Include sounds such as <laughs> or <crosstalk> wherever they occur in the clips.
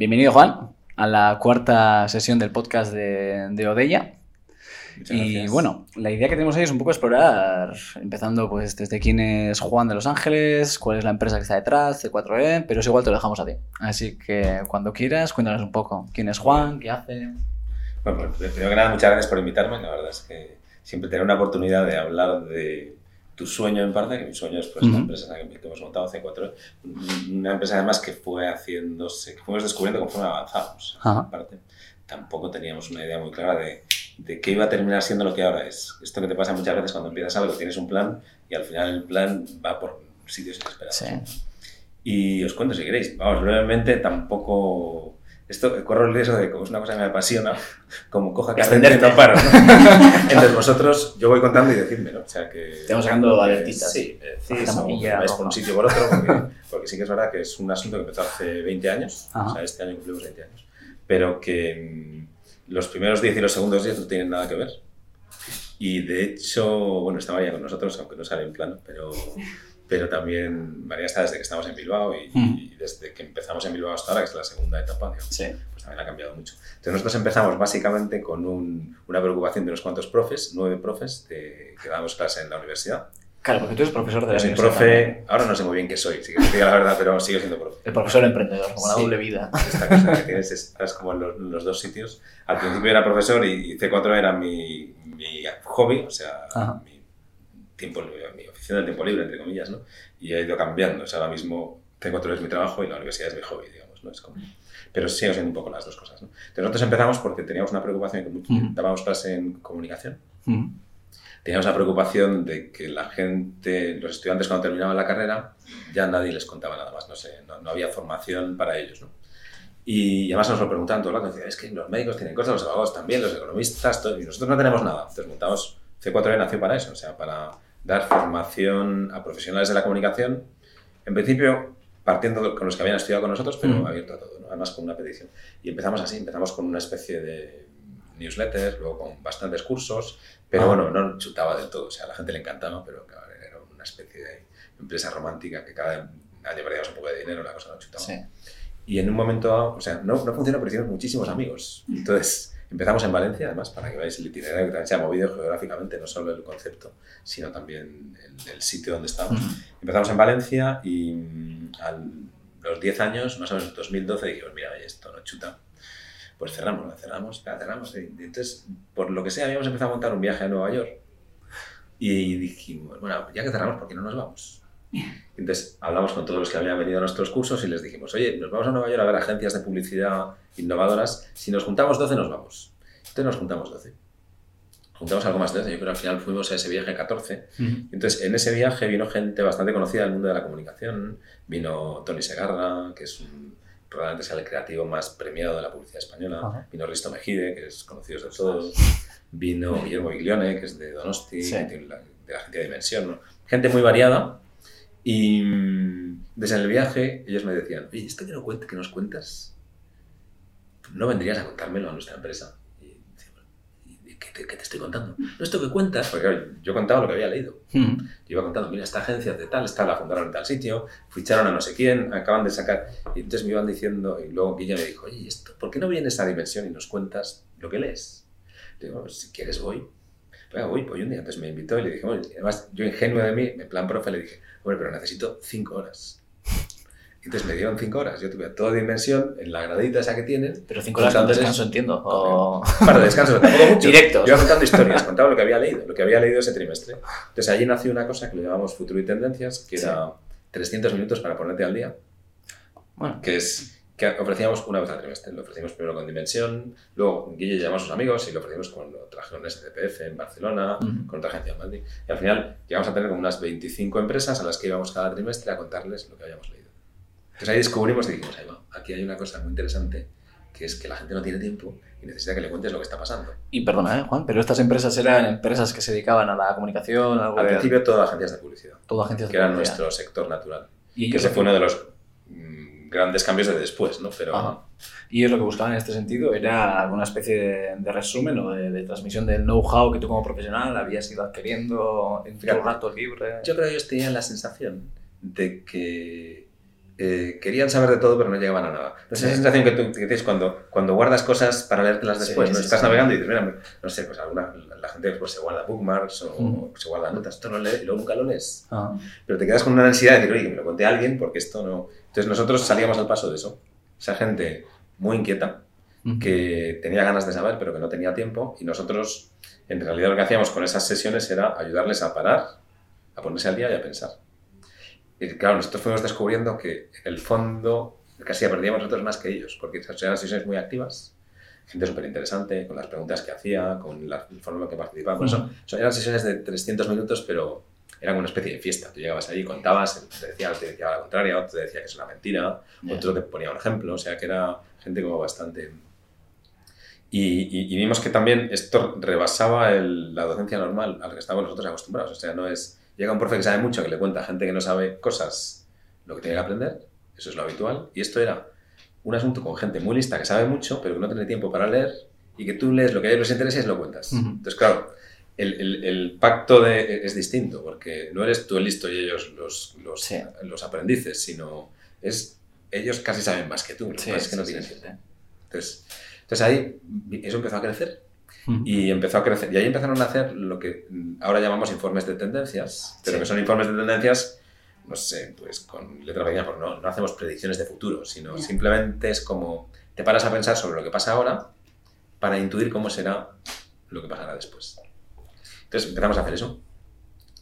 Bienvenido, Juan, a la cuarta sesión del podcast de, de Odella. Muchas y gracias. bueno, la idea que tenemos hoy es un poco explorar, empezando pues desde quién es Juan de Los Ángeles, cuál es la empresa que está detrás, C4E, pero eso igual te lo dejamos a ti. Así que cuando quieras, cuéntanos un poco quién es Juan, qué hace. Bueno, pues, primero que nada, muchas gracias por invitarme. La verdad es que siempre tener una oportunidad de hablar de tu sueño en parte, que mi sueño es pues, la empresa que, hemos montado C4, una empresa además que fue haciéndose, que fuimos descubriendo conforme avanzamos. Ajá. En parte, tampoco teníamos una idea muy clara de, de qué iba a terminar siendo lo que ahora es. Esto que te pasa muchas veces cuando empiezas algo, tienes un plan y al final el plan va por sitios inesperados. Sí. Y os cuento si queréis. Vamos, brevemente, tampoco. Esto corro el riesgo de, como es una cosa que me apasiona, <laughs> como coja que Extenderte. no paro. <laughs> ¿no? Entonces vosotros, yo voy contando y decídmelo. O sea que. Te vamos sacando que- alertitas. Sí, me decís, o vais por un sitio o por otro, porque, porque sí que es verdad que es un asunto que empezó hace 20 años. Ajá. O sea, este año cumplimos 20 años. Pero que mm, los primeros 10 y los segundos 10 no tienen nada que ver. Y de hecho, bueno, está María con nosotros, aunque no sale en plano, pero, pero también María está desde que estamos en Bilbao y, Mm. y desde que empezamos en Bilbao hasta ahora, que es la segunda etapa, digamos, Sí. pues también ha cambiado mucho. Entonces nosotros empezamos básicamente con un- una preocupación de unos cuantos profes, nueve profes, de, que dábamos clase en la universidad. Claro, porque tú eres profesor de la soy profe, también. ahora no sé muy bien qué soy, si te la verdad, pero sigo siendo profe. El profesor emprendedor, como la Sí. doble vida. Esta cosa que tienes es- estás como en los, los dos sitios. Al principio era profesor y, y C4 era mi, mi hobby, o sea, Ajá. mi, tiempo, mi oficina del tiempo libre, entre comillas, ¿no? Y ha ido cambiando. O sea, ahora mismo C4 es mi trabajo y la universidad es mi hobby, digamos, ¿no? Es como... Pero sigo siendo un poco las dos cosas, ¿no? Entonces nosotros empezamos porque teníamos una preocupación que mucho- Ujú. dábamos clase en comunicación. Ujú. Teníamos la preocupación de que la gente, los estudiantes cuando terminaban la carrera, ya nadie les contaba nada más, no sé, no, no había formación para ellos, ¿no? Y además nos lo preguntaban todo el rato, decían, es que los médicos tienen cosas, los abogados también, los economistas, todo, y nosotros no tenemos nada. Entonces montamos, C4E nació para eso, o sea, para dar formación a profesionales de la comunicación, en principio partiendo con los que habían estudiado con nosotros, pero Ujú. abierto a todo, ¿no? además con una petición. Y empezamos así, empezamos con una especie de newsletter, luego con bastantes cursos, pero Ah. bueno, no chutaba del todo, o sea, a la gente le encantaba, pero claro, era una especie de empresa romántica que cada año perdíamos un poco de dinero, la cosa no chutaba. Sí. Y en un momento, o sea, no, no funcionó, pero hicimos muchísimos amigos. Entonces, empezamos en Valencia, además, para que veáis el itinerario que también se ha movido geográficamente, no solo el concepto, sino también el, el sitio donde estamos. Empezamos en Valencia y mm, a los 10 años, más o menos en 2012, dijimos, mira, oye, esto no chuta. Pues cerramos, la cerramos, la cerramos. Y entonces, por lo que sea, habíamos empezado a montar un viaje a Nueva York. Y dijimos, bueno, ya que cerramos, ¿por qué no nos vamos? Entonces hablamos con todos los que habían venido a nuestros cursos y les dijimos, oye, nos vamos a Nueva York a ver agencias de publicidad innovadoras. Si nos juntamos 12, nos vamos. Entonces nos juntamos 12. Juntamos algo más de 12. Yo creo que al final fuimos a ese viaje 14. Ujú. Entonces, en ese viaje vino gente bastante conocida del mundo de la comunicación. Vino Tony Segarra, que es un, probablemente sea el creativo más premiado de la publicidad española. Ajá. Vino Risto Mejide, que es conocido de todos. Vino Guillermo Biglione, que es de Donosti, Sí. tiene la- de la agencia Dimensión. ¿no? Gente muy variada. Y mm, desde el viaje ellos me decían, oye, ¿esto que, no cuent- que nos cuentas? ¿No vendrías a contármelo a nuestra empresa? Y decía, "¿Y ¿qué te, qué te estoy contando? No, esto que cuentas, porque claro, yo contaba lo que había leído. Yo iba contando, mira, esta agencia de tal, esta la fundaron en tal sitio, ficharon a no sé quién, acaban de sacar. Y entonces me iban diciendo, y luego Guilla me dijo, oye, ¿y esto, ¿por qué no vienes a Dimensión y nos cuentas lo que lees? Le digo, "Pues, si quieres voy. Venga, voy, voy un día. Entonces me invitó y le dije, "Oye", además, yo ingenuo de mí, en plan profe, le dije, bueno, pero necesito cinco horas. <laughs> Entonces me dieron cinco horas. Yo tuve toda Dimensión en la gradita esa que tienen, Pero cinco horas Contándoles- descanso, entiendo. O... un par de descansos, pero tampoco mucho. Directos. Yo contando historias, contaba lo que había leído, lo que había leído ese trimestre. Entonces allí nació una cosa que lo llamamos Futuro y Tendencias, que Sí. era 300 minutos para ponerte al día, Bueno, que es que ofrecíamos una vez al trimestre. Lo ofrecimos primero con Dimensión, luego Guille llamó a sus amigos y lo ofrecimos con lo trajeron SCPF en Barcelona, Ujú. con otra agencia en Madrid. Y al final llegamos a tener como unas 25 empresas a las que íbamos cada trimestre a contarles lo que habíamos leído. Entonces ahí descubrimos y dijimos, ahí va, aquí hay una cosa muy interesante, que es que la gente no tiene tiempo y necesita que le cuentes lo que está pasando. y perdona, ¿eh, Juan, pero estas empresas eran empresas que se dedicaban a la comunicación, algo Al de- principio todas agencias de publicidad, todo agencias de que era publicidad. nuestro sector natural. Y Que lo fue uno de los grandes cambios de después, ¿no? Pero Ajá. y ellos lo que buscaban en este sentido era alguna especie de, de resumen o de, de transmisión del know-how que tú como profesional habías ido adquiriendo en tu Fíjate. rato libre. yo creo que ellos tenían la sensación de que eh, querían saber de todo, pero no llegaban a nada. Sé, esa sensación que tú que tienes cuando, cuando guardas cosas para leértelas Sí, después. ¿no? sí, Estás sí. navegando y dices, mira, no sé, pues alguna, la gente pues, se guarda bookmarks o Mm. se guarda notas, esto no lee y luego nunca lo lees. Ah. Pero te quedas con una ansiedad de decir, oye, que me lo conté a alguien porque esto no... Entonces nosotros salíamos al paso de eso. Esa gente muy inquieta, que tenía ganas de saber, pero que no tenía tiempo, y nosotros, en realidad, lo que hacíamos con esas sesiones era ayudarles a parar, a ponerse al día y a pensar. Y claro, nosotros fuimos descubriendo que, en el fondo, casi perdíamos nosotros más que ellos, porque eran sesiones muy activas, gente súper interesante, con las preguntas que hacía, con la forma en que participaba. Por eso, eran sesiones de 300 minutos, pero eran una especie de fiesta. Tú llegabas allí, contabas, te decía, te decía la contraria, otro te decía que es una mentira, Ya. otro te ponía un ejemplo, o sea que era gente como bastante... Y, y- y vimos que también esto rebasaba el- la docencia normal a la que estábamos nosotros acostumbrados. O sea, no es... Llega un profe que sabe mucho, que le cuenta a gente que no sabe cosas lo que tiene que aprender, eso es lo habitual, y esto era un asunto con gente muy lista que sabe mucho, pero que no tiene tiempo para leer, y que tú lees lo que a ellos les interesa y lo cuentas. Ujú. Entonces, claro, el, el- el pacto de, es distinto, porque no eres tú el listo y ellos los, los, Sí. los aprendices, sino es ellos casi saben más que tú, lo Sí, es que no sí, tienen sí, tiempo. sí. Entonces, entonces ahí eso empezó a crecer Ujú. y empezó a crecer y ahí empezaron a hacer lo que mm, ahora llamamos informes de tendencias, pero Sí. que son informes de tendencias, no sé, pues con letra pequeña, porque no, no hacemos predicciones de futuro, sino simplemente es como te paras a pensar sobre lo que pasa ahora para intuir cómo será lo que pasará después. Entonces empezamos a hacer eso.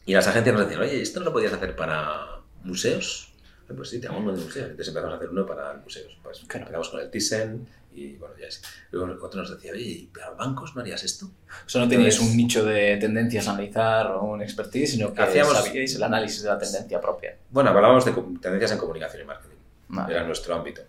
Y las agencias nos decían, oye, ¿esto no lo podías hacer para museos? "Eh, Pues sí, te hago uno de museos. Entonces empezamos a hacer uno para museos. Pues Claro. empezamos con el Thyssen y bueno, ya es. Luego otro nos decía, oye, ¿y para bancos no harías esto? O sea, no teníais un nicho de tendencias a analizar o un expertise, sino que Hacíamos- sabíais el análisis de la tendencia propia. Bueno, hablábamos de tendencias en comunicación y marketing. Vale. Era nuestro ámbito.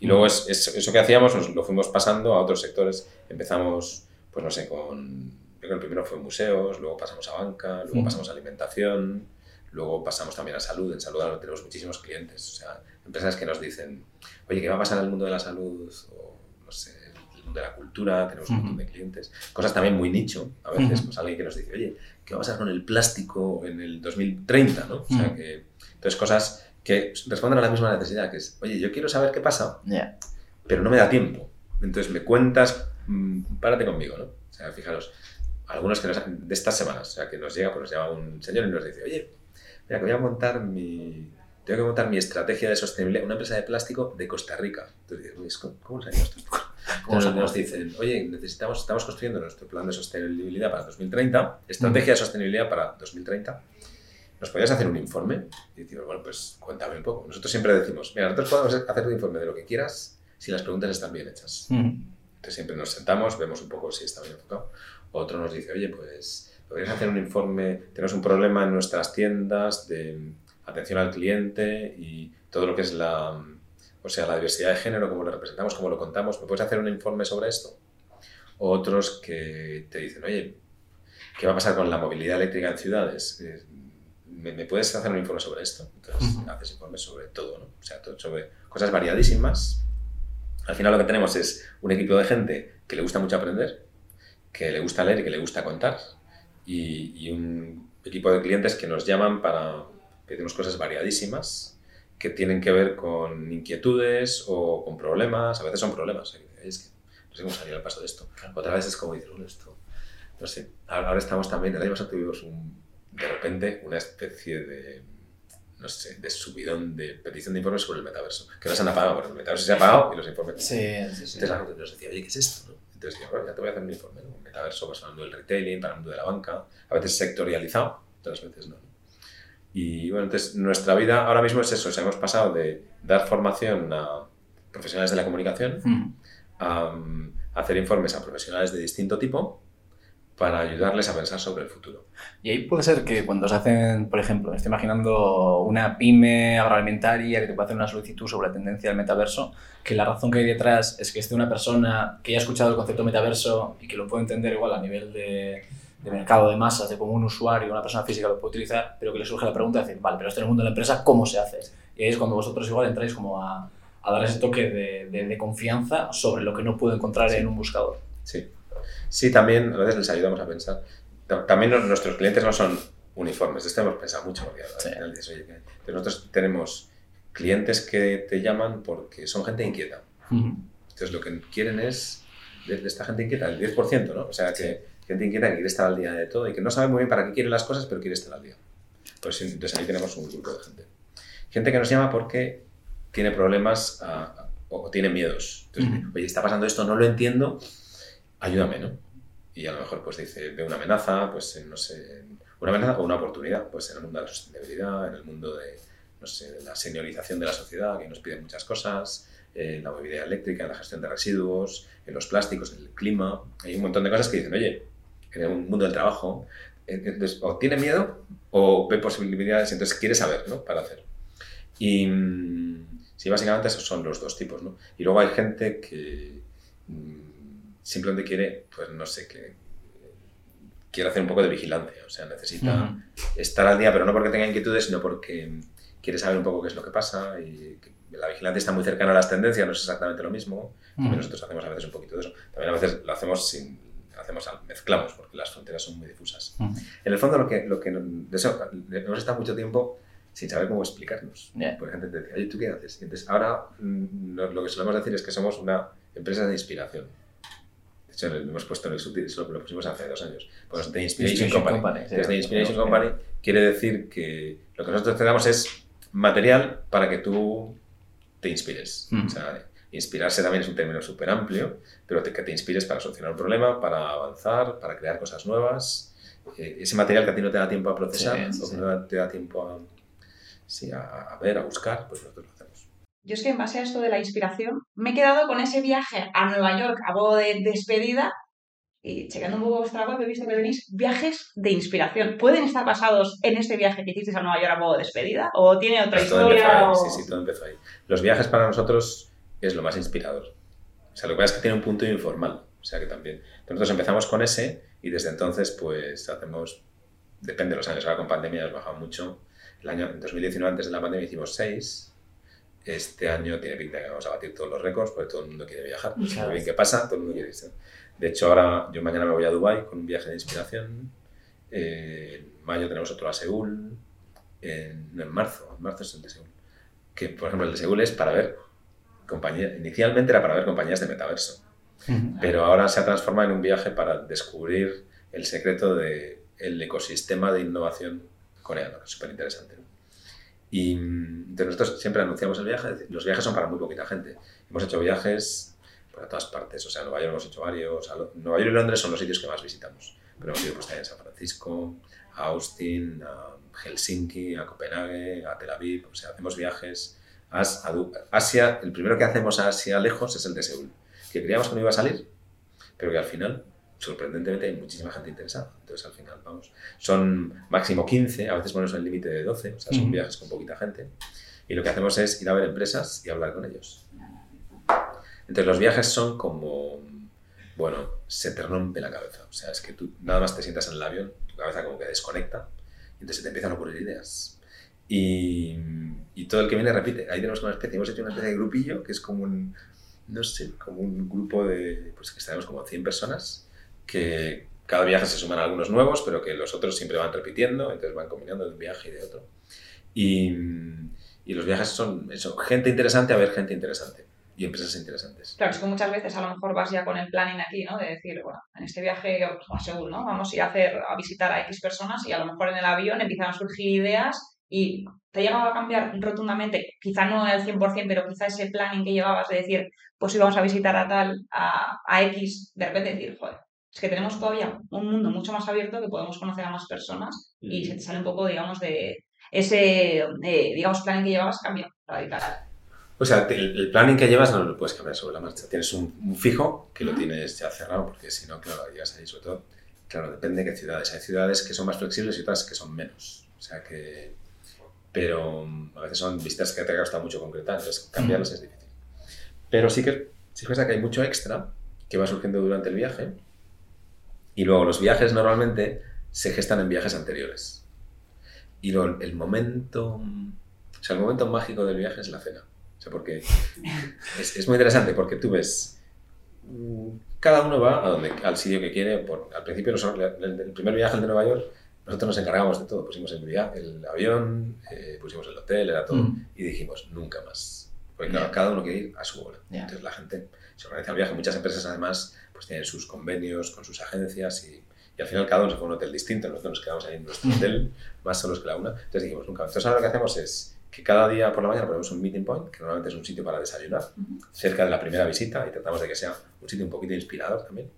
Y luego es, es- eso que hacíamos nos lo fuimos pasando a otros sectores. Empezamos, pues no sé, con... Creo que el primero fue museos, luego pasamos a banca, luego Mm. pasamos a alimentación, luego pasamos también a salud. En salud ahora tenemos muchísimos clientes. O sea, empresas que nos dicen, oye, ¿qué va a pasar en el mundo de la salud? O, no sé, el mundo de la cultura, tenemos un montón de clientes. Cosas también muy nicho. A veces, pues alguien que nos dice, oye, ¿qué va a pasar con el plástico en el 2030? ¿no? O sea, Ujú. que... Entonces, cosas que responden a la misma necesidad, que es, oye, yo quiero saber qué pasa, Ya. pero no me da tiempo. Entonces me cuentas, mm, párate conmigo, ¿no? O sea, fijaros, algunos que nos, de estas semanas, o sea, que nos llega, pues nos llama un señor y nos dice, oye, mira, que voy a montar mi, tengo que montar mi estrategia de sostenibilidad, una empresa de plástico de Costa Rica. Entonces dices, "Uy, es co- ¿cómo sabemos esto? <laughs> ¿Cómo Entonces nos dicen, oye, necesitamos, estamos construyendo nuestro plan de sostenibilidad para 2030, estrategia de sostenibilidad para 2030. ¿Nos podrías hacer un informe? Y decimos, bueno, pues cuéntame un poco. Nosotros siempre decimos, mira, nosotros podemos hacer un informe de lo que quieras si las preguntas están bien hechas. Ujú. Entonces siempre nos sentamos, vemos un poco si está bien enfocado. Otro nos dice, oye, pues podrías hacer un informe, tenemos un problema en nuestras tiendas de atención al cliente y todo lo que es la, o sea, la diversidad de género, cómo lo representamos, cómo lo contamos. ¿Me puedes hacer un informe sobre esto? Otros que te dicen, oye, ¿qué va a pasar con la movilidad eléctrica en ciudades? Eh, ¿Me, me puedes hacer un informe sobre esto? Entonces, Ujú. haces informes sobre todo, ¿no? O sea, todo sobre cosas variadísimas. Al final lo que tenemos es un equipo de gente que le gusta mucho aprender, que le gusta leer y que le gusta contar, y, y un equipo de clientes que nos llaman para pedirnos cosas variadísimas que tienen que ver con inquietudes o con problemas. A veces son problemas. ¿eh? Es que no sé cómo salir al paso de esto. Otra vez es como dices, bueno, esto. No sé. Ahora ahora estamos también, el año pasado tuvimos un, de repente una especie de, no sé, de subidón de petición de informes sobre el metaverso. Que no se han apagado, porque el metaverso se ha apagado y los informes. Sí, sí, sí. Entonces la gente nos decía, oye, ¿qué es esto? no? Entonces yo, bueno, ya te voy a hacer un informe, ¿no? Metaverso para el mundo del retailing, para el mundo de la banca, a veces sectorializado, otras veces no. Y bueno, entonces nuestra vida ahora mismo es eso, o sea, hemos pasado de dar formación a profesionales de la comunicación Ujú. a, um, hacer informes a profesionales de distinto tipo para ayudarles a pensar sobre el futuro. Y ahí puede ser que cuando se hacen, por ejemplo, me estoy imaginando una pyme agroalimentaria que te puede hacer una solicitud sobre la tendencia del metaverso, que la razón que hay detrás es que esté una persona que haya escuchado el concepto metaverso y que lo puede entender igual a nivel de, de mercado de masas, de cómo un usuario, una persona física lo puede utilizar, pero que le surge la pregunta de decir, vale, pero esto en el mundo de la empresa, ¿cómo se hace? Y ahí es cuando vosotros igual entráis como a, a dar ese toque de, de- de confianza sobre lo que no puedo encontrar en un buscador. Sí. Sí, también a veces les ayudamos a pensar. Ta- También nuestros clientes no son uniformes, esto hemos pensado mucho, porque Sí. dices, oye, nosotros tenemos clientes que te llaman porque son gente inquieta. Entonces lo que quieren es de, esta gente inquieta, el 10%, ¿no? O sea, que gente inquieta que quiere estar al día de todo y que no sabe muy bien para qué quiere las cosas, pero quiere estar al día. Pues entonces ahí tenemos un grupo de gente. Gente que nos llama porque tiene problemas o tiene miedos. Entonces, oye, está pasando esto, no lo entiendo, ayúdame, ¿no? Y a lo mejor pues dice, ve una amenaza, pues no sé, una amenaza o una oportunidad, pues en el mundo de la sostenibilidad, en el mundo de, no sé, de la señorización de la sociedad, que nos piden muchas cosas, en la movilidad eléctrica, en la gestión de residuos, en los plásticos, en el clima. Hay un montón de cosas que dicen, oye, en el mundo del trabajo, entonces, o tiene miedo o ve posibilidades, entonces quiere saber, ¿no? Para hacer. Y mm, sí, básicamente esos son los dos tipos, ¿no? Y luego hay gente que mm, simplemente quiere, pues no sé, que quiere hacer un poco de vigilancia, o sea, necesita estar al día, pero no porque tenga inquietudes, sino porque quiere saber un poco qué es lo que pasa y la vigilancia está muy cercana a las tendencias, no es exactamente lo mismo. También nosotros hacemos a veces un poquito de eso. También a veces lo hacemos sin, hacemos, mezclamos, porque las fronteras son muy difusas. En el fondo, lo que, lo que hemos estado mucho tiempo sin saber cómo explicarnos. Por ejemplo, te decía, oye, ¿tú qué haces? Y entonces, ahora mm, lo que solemos decir es que somos una empresa de inspiración. De hecho, lo hemos puesto en el subtítulo, lo pusimos hace dos años. Pues The Inspiration, Company. Desde Inspiration Company quiere decir que lo que nosotros te damos es material para que tú te inspires. O sea, inspirarse también es un término súper amplio, pero que te inspires para solucionar un problema, para avanzar, para crear cosas nuevas. Eh, ese material que a ti no te da tiempo a procesar o que no te da tiempo a, sí, a, ver, a buscar, pues nosotros lo. Yo es que en base a esto de la inspiración, me he quedado con ese viaje a Nueva York a modo de despedida y checando un poco vuestra web he visto que tenéis viajes de inspiración. ¿Pueden estar basados en este viaje que hicisteis a Nueva York a modo de despedida? ¿O tiene otra historia? Sí, sí, todo empezó ahí. Los viajes para nosotros es lo más inspirador. O sea, lo que pasa es que tiene un punto informal. O sea, que también. Nosotros empezamos con ese y desde entonces, pues hacemos. Depende de los años. Ahora con pandemia has bajado mucho. El año en 2019, antes de la pandemia, hicimos seis. Este año tiene pinta que vamos a batir todos los récords porque todo el mundo quiere viajar. No bien qué pasa, todo el mundo quiere irse. De hecho, ahora yo mañana me voy a Dubai con un viaje de inspiración. en mayo tenemos otro a Seúl. En, no, en marzo, en marzo es el de Seúl. Que, por ejemplo, el de Seúl es para ver compañías. Inicialmente era para ver compañías de metaverso. Pero ahora se ha transformado en un viaje para descubrir el secreto del el ecosistema de innovación coreano, que es súper interesante. Y de nosotros siempre anunciamos el viaje, los viajes son para muy poquita gente. Hemos hecho viajes por todas partes. O sea, Nueva York hemos hecho varios. Nueva York y Londres son los sitios que más visitamos. Pero hemos ido pues, también a San Francisco, a Austin, a Helsinki, a Copenhague, a Tel Aviv. O sea, hacemos viajes a, Asia. El primero que hacemos a Asia lejos es el de Seúl, que creíamos que no iba a salir, pero que al final sorprendentemente hay muchísima gente interesada. Entonces, al final, vamos, son máximo 15, a veces ponemos el límite de 12, o sea, son viajes con poquita gente. Y lo que hacemos es ir a ver empresas y hablar con ellos. Entonces los viajes son como, bueno, se te rompe la cabeza. O sea, es que tú nada más te sientas en el avión, tu cabeza como que desconecta y entonces te empiezan a ocurrir ideas. Y, y todo el que viene repite. Ahí tenemos una especie, hemos hecho una especie de grupillo que es como un, no sé, como un grupo de, pues que estaremos como 100 personas que cada viaje se suman algunos nuevos, pero que los otros siempre van repitiendo, entonces van combinando de un viaje y de otro. Y, y los viajes son eso, gente interesante a ver gente interesante y empresas interesantes. Claro, es que muchas veces a lo mejor vas ya con el planning aquí, ¿no? De decir, bueno, en este viaje, pues, seguro, ¿no? Vamos a ir a, hacer, a visitar a X personas y a lo mejor en el avión empiezan a surgir ideas y te llegaba a cambiar rotundamente, quizá no el 100%, pero quizá ese planning que llevabas de decir, pues íbamos a visitar a tal, a, a X, de repente decir, joder, es que tenemos todavía un mundo mucho más abierto que podemos conocer a más personas y se te sale un poco, digamos, de ese, eh, digamos, planning que llevabas cambia radical. O sea, el, planning que llevas no lo puedes cambiar sobre la marcha. Tienes un, fijo que lo tienes ya cerrado, porque si no, claro, llegas ahí, sobre todo, claro, depende de qué ciudades. Hay ciudades que son más flexibles y otras que son menos. O sea que. Pero a veces son visitas que te ha costado mucho concretar, entonces cambiarlas es difícil. Pero sí que, sí que hay mucho extra que va surgiendo durante el viaje. Y luego los viajes normalmente se gestan en viajes anteriores. Y luego el momento. O sea, el momento mágico del viaje es la cena porque es, muy interesante porque tú ves, mm, cada uno va a donde, al sitio que quiere. Por, al principio, el, primer viaje, el de Nueva York, nosotros nos encargamos de todo. Pusimos el, el avión, eh, pusimos el hotel, era todo. Mm. Y dijimos, nunca más. Porque claro, cada uno quiere ir a su bola. Entonces la gente se organiza el viaje. Muchas empresas además pues tienen sus convenios con sus agencias y, y al final cada uno se fue a un hotel distinto. Nosotros nos quedamos ahí en nuestro hotel, más solos que la una. Entonces dijimos, nunca. Entonces ahora lo que hacemos es que cada día por la mañana ponemos un meeting point, que normalmente es un sitio para desayunar, cerca de la primera visita y tratamos de que sea un sitio un poquito inspirador también.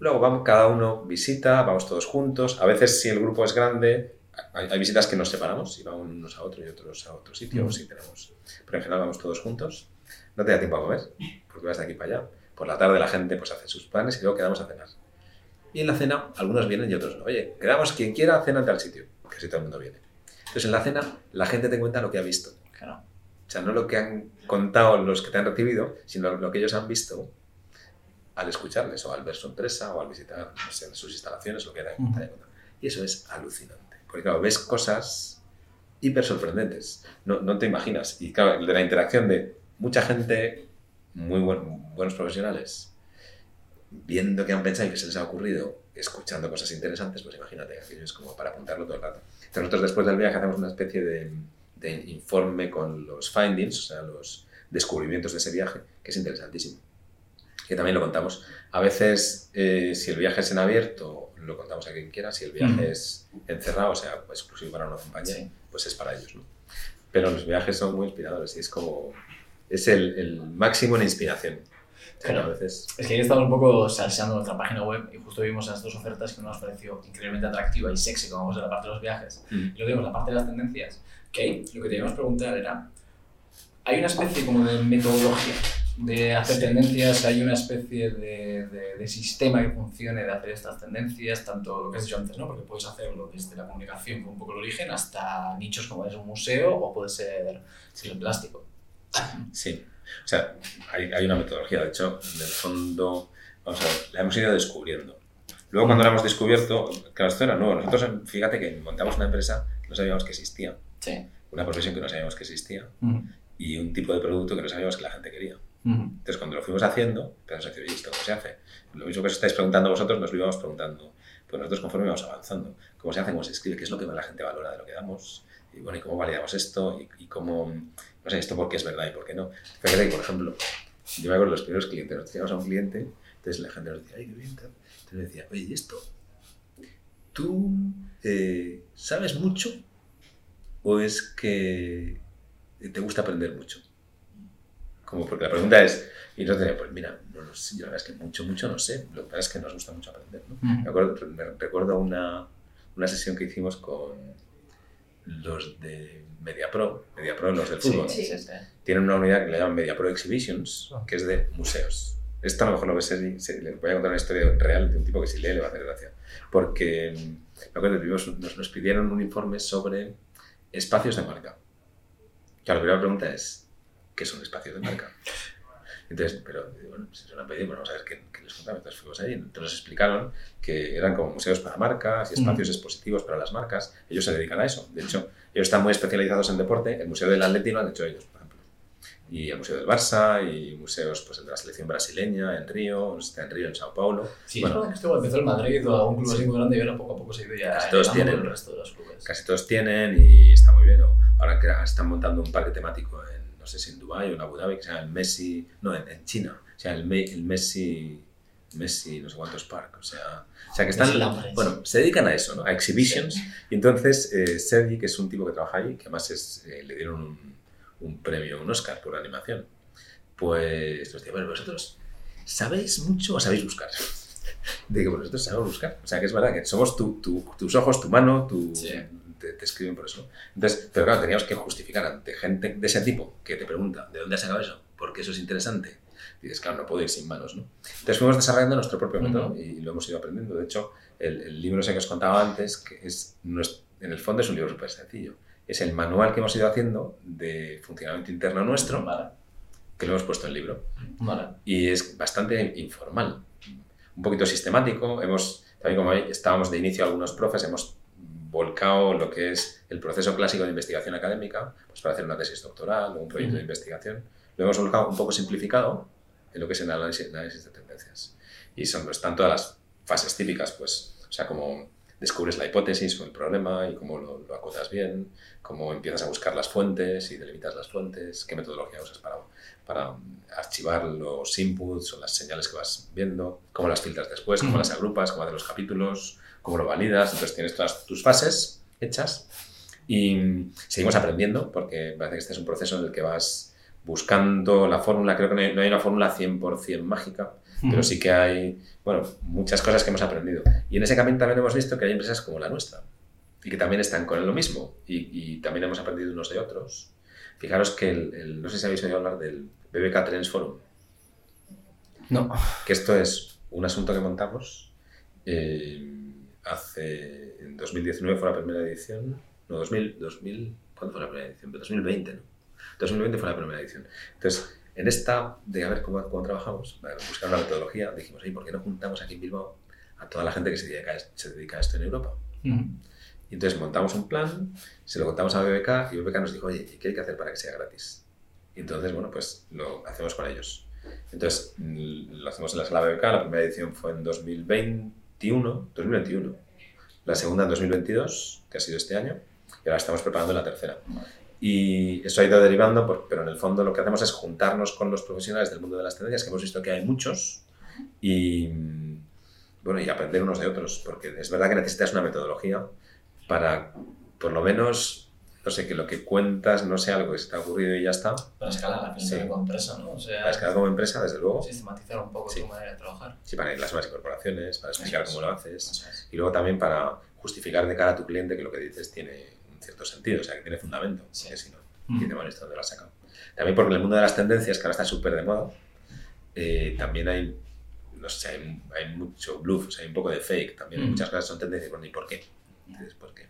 Luego vamos, cada uno visita, vamos todos juntos. A veces si el grupo es grande, hay, hay visitas que nos separamos y vamos unos a otro y otros a otro sitio. Si tenemos, pero en general vamos todos juntos. No te da tiempo a comer, porque vas de aquí para allá. Por la tarde la gente pues hace sus planes y luego quedamos a cenar. Y en la cena algunos vienen y otros no. Oye, quedamos quien quiera cena en tal sitio, que si todo el mundo viene. Entonces en la cena la gente te cuenta lo que ha visto. Claro. O sea, no lo que han contado los que te han recibido, sino lo que ellos han visto al escucharles, o al ver su empresa, o al visitar no sé, sus instalaciones, lo que contado. Y eso es alucinante. Porque claro, ves cosas hiper sorprendentes. No, no te imaginas. Y claro, de la interacción de mucha gente, muy buen- buenos profesionales, viendo qué han pensado y qué se les ha ocurrido, escuchando cosas interesantes, pues imagínate, aquello es como para apuntarlo todo el rato. Entonces nosotros después del viaje hacemos una especie de, de informe con los findings, o sea, los descubrimientos de ese viaje, que es interesantísimo. Que también lo contamos. A veces, eh, si el viaje es en abierto, lo contamos a quien quiera. Si el viaje es encerrado, o sea, exclusivo para una compañía, Sí. pues es para ellos. ¿no? Pero los viajes son muy inspiradores y es como. Es el, el máximo en inspiración. Claro. A veces. Es que ahí estamos un poco salseando nuestra página web y justo vimos las dos ofertas que nos pareció increíblemente atractiva y sexy, como vamos a la parte de los viajes. Mm. Y luego vimos la parte de las tendencias, que ahí lo que te íbamos a preguntar era, ¿hay una especie como de metodología de hacer tendencias? ¿Hay una especie de, de- de sistema que funcione de hacer estas tendencias? Tanto lo que has dicho antes, ¿no? Porque puedes hacerlo desde la comunicación con un poco el origen hasta nichos como es un museo o puede ser el plástico. Sí. O sea, hay, hay una metodología. De hecho, en el fondo, vamos a ver, la hemos ido descubriendo. Luego, cuando la hemos descubierto, claro, esto era nuevo. Nosotros, fíjate que montamos una empresa que no sabíamos que existía, Sí. una profesión que no sabíamos que existía Ujú. y un tipo de producto que no sabíamos que la gente quería. Ujú. Entonces, cuando lo fuimos haciendo, empezamos a decir, oye, ¿esto cómo se hace? Lo mismo que os estáis preguntando vosotros, nos lo íbamos preguntando. Pues nosotros, conforme íbamos avanzando, ¿cómo se hace? ¿Cómo se escribe? ¿Qué es lo que la gente valora de lo que damos? Y bueno, ¿y cómo validamos esto? ¿Y, y cómo, no sé, esto por qué es verdad y por qué no? Fíjate que, por ejemplo, yo me acuerdo de los primeros clientes, nos teníamos a un cliente, entonces la gente nos decía, ay, qué bien, tal. Entonces me decía, oye, ¿y esto? ¿Tú eh, sabes mucho o es que te gusta aprender mucho? Como porque la pregunta es, y nosotros decíamos, pues mira, no lo sé, yo la verdad es que mucho, mucho no sé, lo que pasa es que nos gusta mucho aprender, ¿no? Me, acuerdo, me recuerdo una, una sesión que hicimos con los de MediaPro, MediaPro, los del fútbol. sí, sí. Tienen una unidad que le llaman MediaPro Exhibitions, que es de museos. Esto a lo mejor lo ves, se, se- le voy a contar una historia real de un tipo que si lee le va a hacer gracia. Porque, me acuerdo, tuvimos- nos, nos pidieron un informe sobre espacios de marca. Claro, la primera pregunta es, ¿qué son espacios de marca? <laughs> Entonces, pero bueno, si se lo han pedido, pues vamos a ver qué, qué les contaba. Entonces fuimos ahí, entonces nos explicaron que eran como museos para marcas y espacios expositivos para las marcas. Ellos se dedican a eso. De hecho, ellos están muy especializados en deporte. El Museo del Atleti lo han hecho ellos, por ejemplo. Y el Museo del Barça, y museos pues, el de la selección brasileña, en Río, está en Río, en Sao Paulo. Sí, Bueno. es verdad que esto empezó el Madrid o algún club Sí. así muy grande y ahora poco a poco se ha ido ya Casi todos tienen. el resto de los clubes. Casi todos tienen y está muy bien. Ahora que están montando un parque temático en, no sé si en Dubái o en Abu Dhabi, que se llama el Messi, no, en, en China, o sea, el, el Messi, Messi, no sé cuántos park, o sea, o sea que están, bueno, se dedican a eso, ¿no? A exhibitions. Y entonces, eh, Sergi, que es un tipo que trabaja ahí, que además es, eh, le dieron un, un premio, un Oscar por animación, pues nos bueno, vosotros sabéis mucho o sabéis buscar. <laughs> Digo, bueno, nosotros sabemos buscar. O sea, que es verdad que somos tu- tu- tus ojos, tu mano, tu, Sí. Te, te escriben por eso. Entonces, pero claro, teníamos que justificar ante gente de ese tipo que te pregunta, ¿de dónde has sacado eso? ¿Por qué eso es interesante? Y dices, claro, no puedo ir sin manos, ¿no? Entonces fuimos desarrollando nuestro propio método y lo hemos ido aprendiendo. De hecho, el, el libro ese que os contaba antes, que es, nues- en el fondo es un libro súper sencillo. Es el manual que hemos ido haciendo de funcionamiento interno nuestro, Vale, que lo hemos puesto en libro vale. y es bastante informal, un poquito sistemático. Hemos, también como estábamos de inicio algunos profes, hemos volcado lo que es el proceso clásico de investigación académica, pues para hacer una tesis doctoral o un proyecto de Ujú. investigación. Lo hemos volcado un poco simplificado en lo que es el análisis, análisis de tendencias. Y son, están todas las fases típicas, pues, o sea, como descubres la hipótesis o el problema y cómo lo, lo, acotas bien, cómo empiezas a buscar las fuentes y delimitas las fuentes, qué metodología usas para, para archivar los inputs o las señales que vas viendo, cómo las filtras después, cómo las agrupas, cómo haces los capítulos, cómo lo validas. Entonces tienes todas tus fases hechas y seguimos aprendiendo porque parece que este es un proceso en el que vas buscando la fórmula. Creo que no hay, una fórmula 100% mágica, pero sí que hay, bueno, muchas cosas que hemos aprendido. Y en ese camino también hemos visto que hay empresas como la nuestra y que también están con lo mismo y, y también hemos aprendido unos de otros. Fijaros que el, el, no sé si habéis oído hablar del BBK Trends Forum. No. Que esto es un asunto que montamos eh, hace, en 2019 fue la primera edición, no, 2000, 2000 ¿cuándo fue la primera edición? 2020, ¿no? 2020 fue la primera edición. Entonces, en esta, de a ver cómo, cómo trabajamos, buscar una metodología, dijimos, oye, ¿por qué no juntamos aquí en Bilbao a toda la gente que se dedica, se dedica a esto en Europa? Mm. Y entonces montamos un plan, se lo contamos a BBK y BBK nos dijo, oye, ¿qué hay que hacer para que sea gratis? Y entonces, bueno, pues lo hacemos con ellos. Entonces, lo hacemos en la sala BBK, la primera edición fue en 2021, 2021, la segunda en 2022, que ha sido este año, y ahora estamos preparando la tercera. Y eso ha ido derivando, por, pero en el fondo lo que hacemos es juntarnos con los profesionales del mundo de las tendencias, que hemos visto que hay muchos, y, bueno, y aprender unos de otros, porque es verdad que necesitas una metodología para, por lo menos, no sé, que lo que cuentas no sea algo que se te ha ocurrido y ya está. Para escalar la Sí. como empresa, ¿no? O sea, Para escalar como empresa, desde luego. sistematizar un poco Sí. tu manera de trabajar. Sí, para ir a las nuevas incorporaciones, para explicar es. cómo lo haces. Es. Y luego también para justificar de cara a tu cliente que lo que dices tiene un cierto sentido, o sea, que tiene fundamento. Sí. Que si no, Mm. ¿quién te va a decir dónde lo has sacado? También porque en el mundo de las tendencias, que ahora está súper de moda, eh, también hay, no sé, hay, hay mucho bluff, o sea, hay un poco de fake. También Mm. muchas cosas son tendencias, bueno, ¿y por qué? Dices, ¿por qué?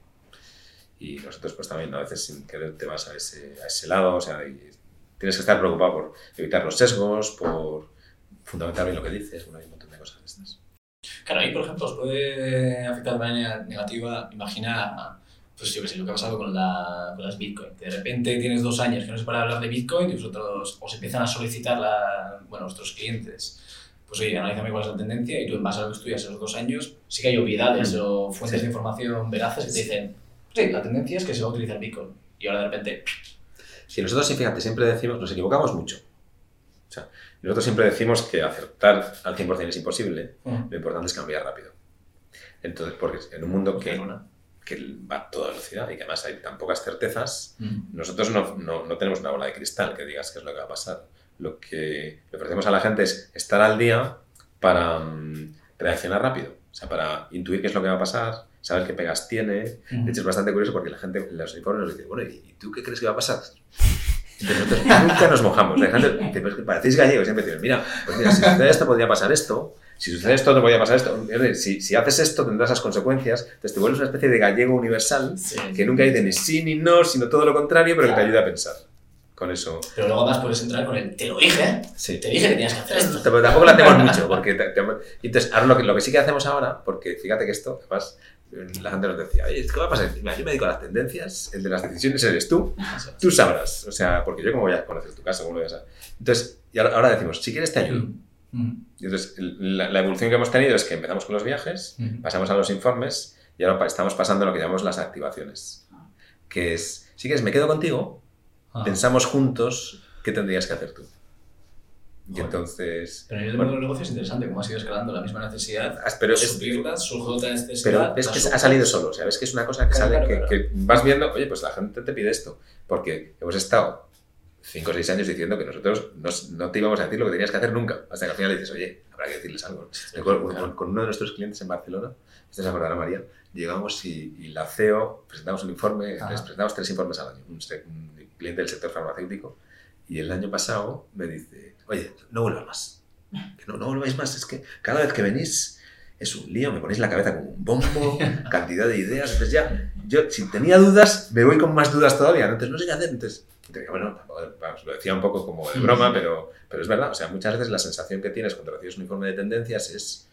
Y nosotros pues también a veces sin querer te vas a ese, a ese lado, o sea, y tienes que estar preocupado por evitar los sesgos, por fundamentar bien lo que dices, bueno, hay un montón de cosas de estas. Claro, ahí, por ejemplo, os puede afectar de manera negativa. Imagina, pues yo qué sé, lo que ha pasado con, la, con las Bitcoin. De repente tienes dos años que no se para hablar de Bitcoin y vosotros os empiezan a solicitar la, bueno, vuestros clientes. Pues oye, analízame cuál es la tendencia y tú en base a lo que estudias esos dos años, sí que hay obviedades Mm. o fuentes Sí. de información veraces que te dicen, sí, la tendencia es que se va a utilizar Bitcoin. Y ahora de repente, Si nosotros, fíjate, siempre decimos, nos equivocamos mucho. O sea, nosotros siempre decimos que acertar al 100% es imposible, lo importante es cambiar rápido. Entonces, porque en un mundo que, que va a toda velocidad y que además hay tan pocas certezas, nosotros no, no, no tenemos una bola de cristal que digas qué es lo que va a pasar. Lo que le ofrecemos a la gente es estar al día para mm, reaccionar rápido, o sea, para intuir qué es lo que va a pasar, saber qué pegas tiene, de hecho, es bastante curioso porque la gente en los informes nos dice, bueno, ¿y tú qué crees que va a pasar? Entonces, nosotros nunca nos mojamos. La gente dice, "Pero es que parecéis gallegos. Siempre dicen, mira, pues mira, si sucede esto, podría pasar esto. Si sucede esto, no podría pasar esto. Si, si haces esto, tendrás esas consecuencias. Entonces te vuelves una especie de gallego universal Sí. que nunca dice ni sí ni no, sino todo lo contrario, pero que te ayuda a pensar. Con eso. Pero luego además puedes entrar con el, te lo dije, Sí. te dije que tenías que hacer esto. Pero tampoco la hacemos mucho, porque te- te- entonces, ahora lo que, lo que sí que hacemos ahora, porque fíjate que esto, además, la gente nos decía, oye, ¿qué va a pasar? Mira, yo me dedico a las tendencias, el de las decisiones eres tú, tú sabrás, o sea, porque yo cómo voy a conocer tu casa, cómo lo voy a saber. Entonces, y ahora, ahora decimos, si quieres te ayudo. Mm. Y entonces, la, la evolución que hemos tenido es que empezamos con los viajes, Mm. pasamos a los informes y ahora estamos pasando a lo que llamamos las activaciones, que es, si quieres me quedo contigo, Ah. pensamos juntos qué tendrías que hacer tú. Y Joder. entonces... Pero nivel de bueno, de negocio es interesante, cómo has ido escalando la misma necesidad. Ah, pero es, suplirla, surge pero ves que ha salido solo, o sea, ves que es una cosa que Claro, sale, claro, que, claro. que vas viendo, oye, pues la gente te pide esto, porque hemos estado 5 o 6 años diciendo que nosotros no, no te íbamos a decir lo que tenías que hacer nunca, hasta que al final dices, oye, habrá que decirles algo. Recuerdo con, con uno de nuestros clientes en Barcelona, este se acordará María, llegamos y, y la CEO, presentamos un informe, Ajá. les presentamos tres informes al año, un, un cliente del sector farmacéutico, y el año pasado me dice, oye, no vuelvas más, que no, no volváis más, es que cada vez que venís es un lío, me ponéis la cabeza como un bombo, <laughs> cantidad de ideas, entonces ya, yo si tenía dudas, me voy con más dudas todavía, ¿no? entonces no sé qué hacer, entonces, entonces, bueno, vamos, lo decía un poco como de <laughs> broma, pero, pero es verdad, o sea, muchas veces la sensación que tienes cuando recibes un informe de tendencias es,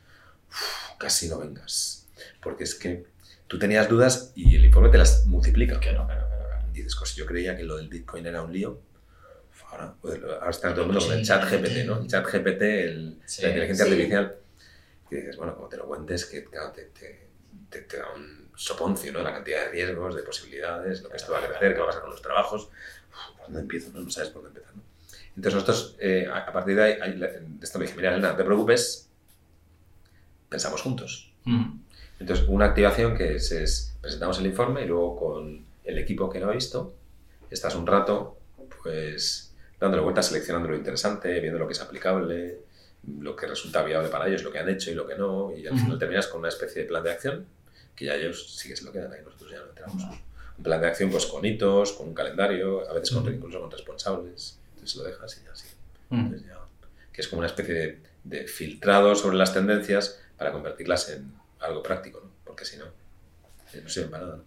"Uf, casi no vengas, porque es que tú tenías dudas y el informe te las multiplica. Que no, claro, claro, claro. Y dices, "Pues yo creía que lo del Bitcoin era un lío. Ahora, joder, ahora está todo el mundo con el chat. GPT, ¿no? El chat GPT, el, la inteligencia artificial. Y dices, bueno, como te lo cuentes, que claro, te, te- te, te da un soponcio, ¿no? La cantidad de riesgos, de posibilidades, lo que esto va a crecer, qué va a pasar con los trabajos. ¿Por dónde empiezo? No, no sabes por dónde empezar. ¿no? Entonces nosotros, eh, a, partir de ahí, de esto le dije, mira, Elena, no te preocupes, pensamos juntos. Mm. Entonces, una activación que es, es presentamos el informe y luego con el equipo que lo ha visto, estás un rato, pues, dándole vueltas, seleccionando lo interesante, viendo lo que es aplicable, lo que resulta viable para ellos, lo que han hecho y lo que no, y al final terminas con una especie de plan de acción, que ya ellos sí que se lo quedan ahí, nosotros ya lo enteramos. Un plan de acción pues con hitos, con un calendario, a veces con, incluso con responsables, entonces lo dejas y ya sí. Entonces ya- que es como una especie de, de filtrado sobre las tendencias para convertirlas en algo práctico, ¿no? porque si no, eh, no sirven para nada.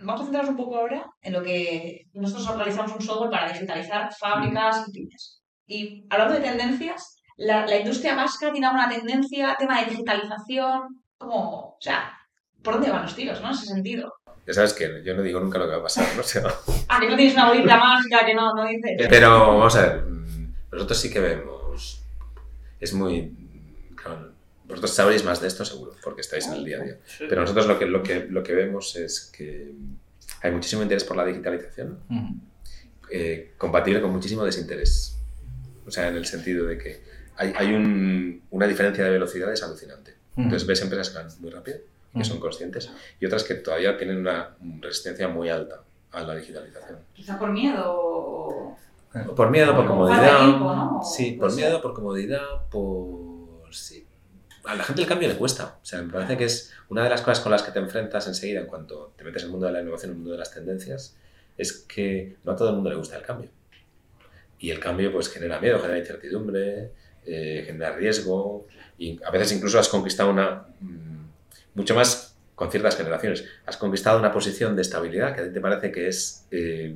Vamos a centrarnos un poco ahora en lo que nosotros realizamos un software para digitalizar fábricas y pymes. Y hablando de tendencias, la, la industria vasca tiene alguna tendencia, tema de digitalización, como, o sea, ¿por dónde van los tiros, no? En ese sentido. Ya sabes que yo no digo nunca lo que va a pasar, ¿no? <laughs> O sea, Ah, que no tienes una bolita <laughs> mágica que no, no dices. pero vamos a ver, mm, nosotros sí que vemos, es muy, claro, vosotros sabréis más de esto seguro, porque estáis en el día a día. Pero nosotros lo que, lo que, lo que vemos es que hay muchísimo interés por la digitalización, eh, compatible con muchísimo desinterés. O sea, en el sentido de que hay, hay un- una diferencia de velocidades alucinante. Entonces ves empresas que van muy rápido, que son conscientes, y otras que todavía tienen una resistencia muy alta a la digitalización. Quizá por miedo o... Por miedo, por comodidad. Sí, por miedo, por comodidad, por... Sí. A la gente el cambio le cuesta. O sea, me parece que es una de las cosas con las que te enfrentas enseguida en cuanto te metes en el mundo de la innovación, en el mundo de las tendencias, es que no a todo el mundo le gusta el cambio. Y el cambio pues genera miedo, genera incertidumbre, eh, genera riesgo y a veces incluso has conquistado una... mm, mucho más con ciertas generaciones, has conquistado una posición de estabilidad que a ti te parece que es eh,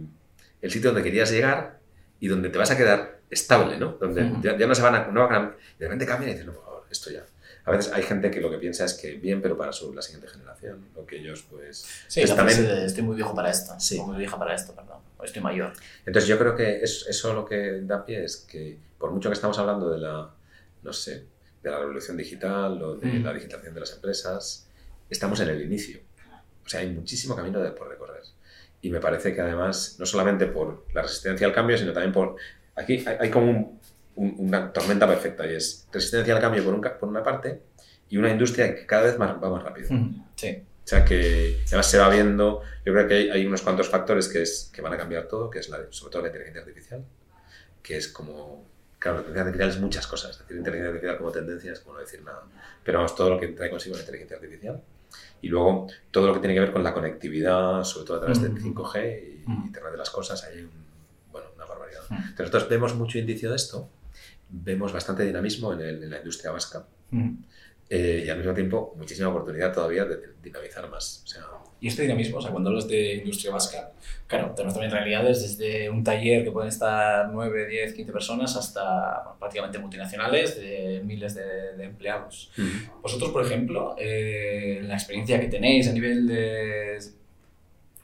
el sitio donde querías llegar y donde te vas a quedar estable, ¿no? Donde Ujú. ya, ya no se van a... No van a- y de repente cambia y dices, no, por favor, esto ya. A veces hay gente que lo que piensa es que bien, pero para su, la siguiente generación, o que ellos pues... Sí, Pues también- frase de, estoy muy viejo para esto. Sí. O muy vieja para esto, perdón. O estoy mayor. Entonces yo creo que es- eso lo que da pie es que por mucho que estamos hablando de la, no sé, de la revolución digital o de Mm. la digitalización de las empresas, estamos en el inicio. O sea, hay muchísimo camino de, por recorrer. Y me parece que además, no solamente por la resistencia al cambio, sino también por... Aquí hay, hay como un- un- una tormenta perfecta y es resistencia al cambio por, un ca- por una parte y una industria que cada vez más, va más rápido. Sí. O sea que además se va viendo, yo creo que hay, hay unos cuantos factores que, es, que van a cambiar todo, que es la, sobre todo la inteligencia artificial, que es como, claro, la inteligencia artificial es muchas cosas, decir inteligencia artificial como tendencia es como no decir nada, pero vamos, todo lo que trae consigo la inteligencia artificial y luego todo lo que tiene que ver con la conectividad, sobre todo a través del Mm. 5G y. Internet de las cosas, hay un, bueno, una barbaridad. Entonces nosotros vemos mucho indicio de esto, vemos bastante dinamismo en, el- en la industria vasca Mm. eh, y al mismo tiempo muchísima oportunidad todavía de dinamizar más. O sea, Y este dinamismo, o sea, cuando hablas de industria vasca, claro, tenemos también realidades desde un taller que pueden estar 9, 10, 15 personas hasta bueno, prácticamente multinacionales de miles de, de empleados. Vosotros, por ejemplo, eh, la experiencia que tenéis a nivel de...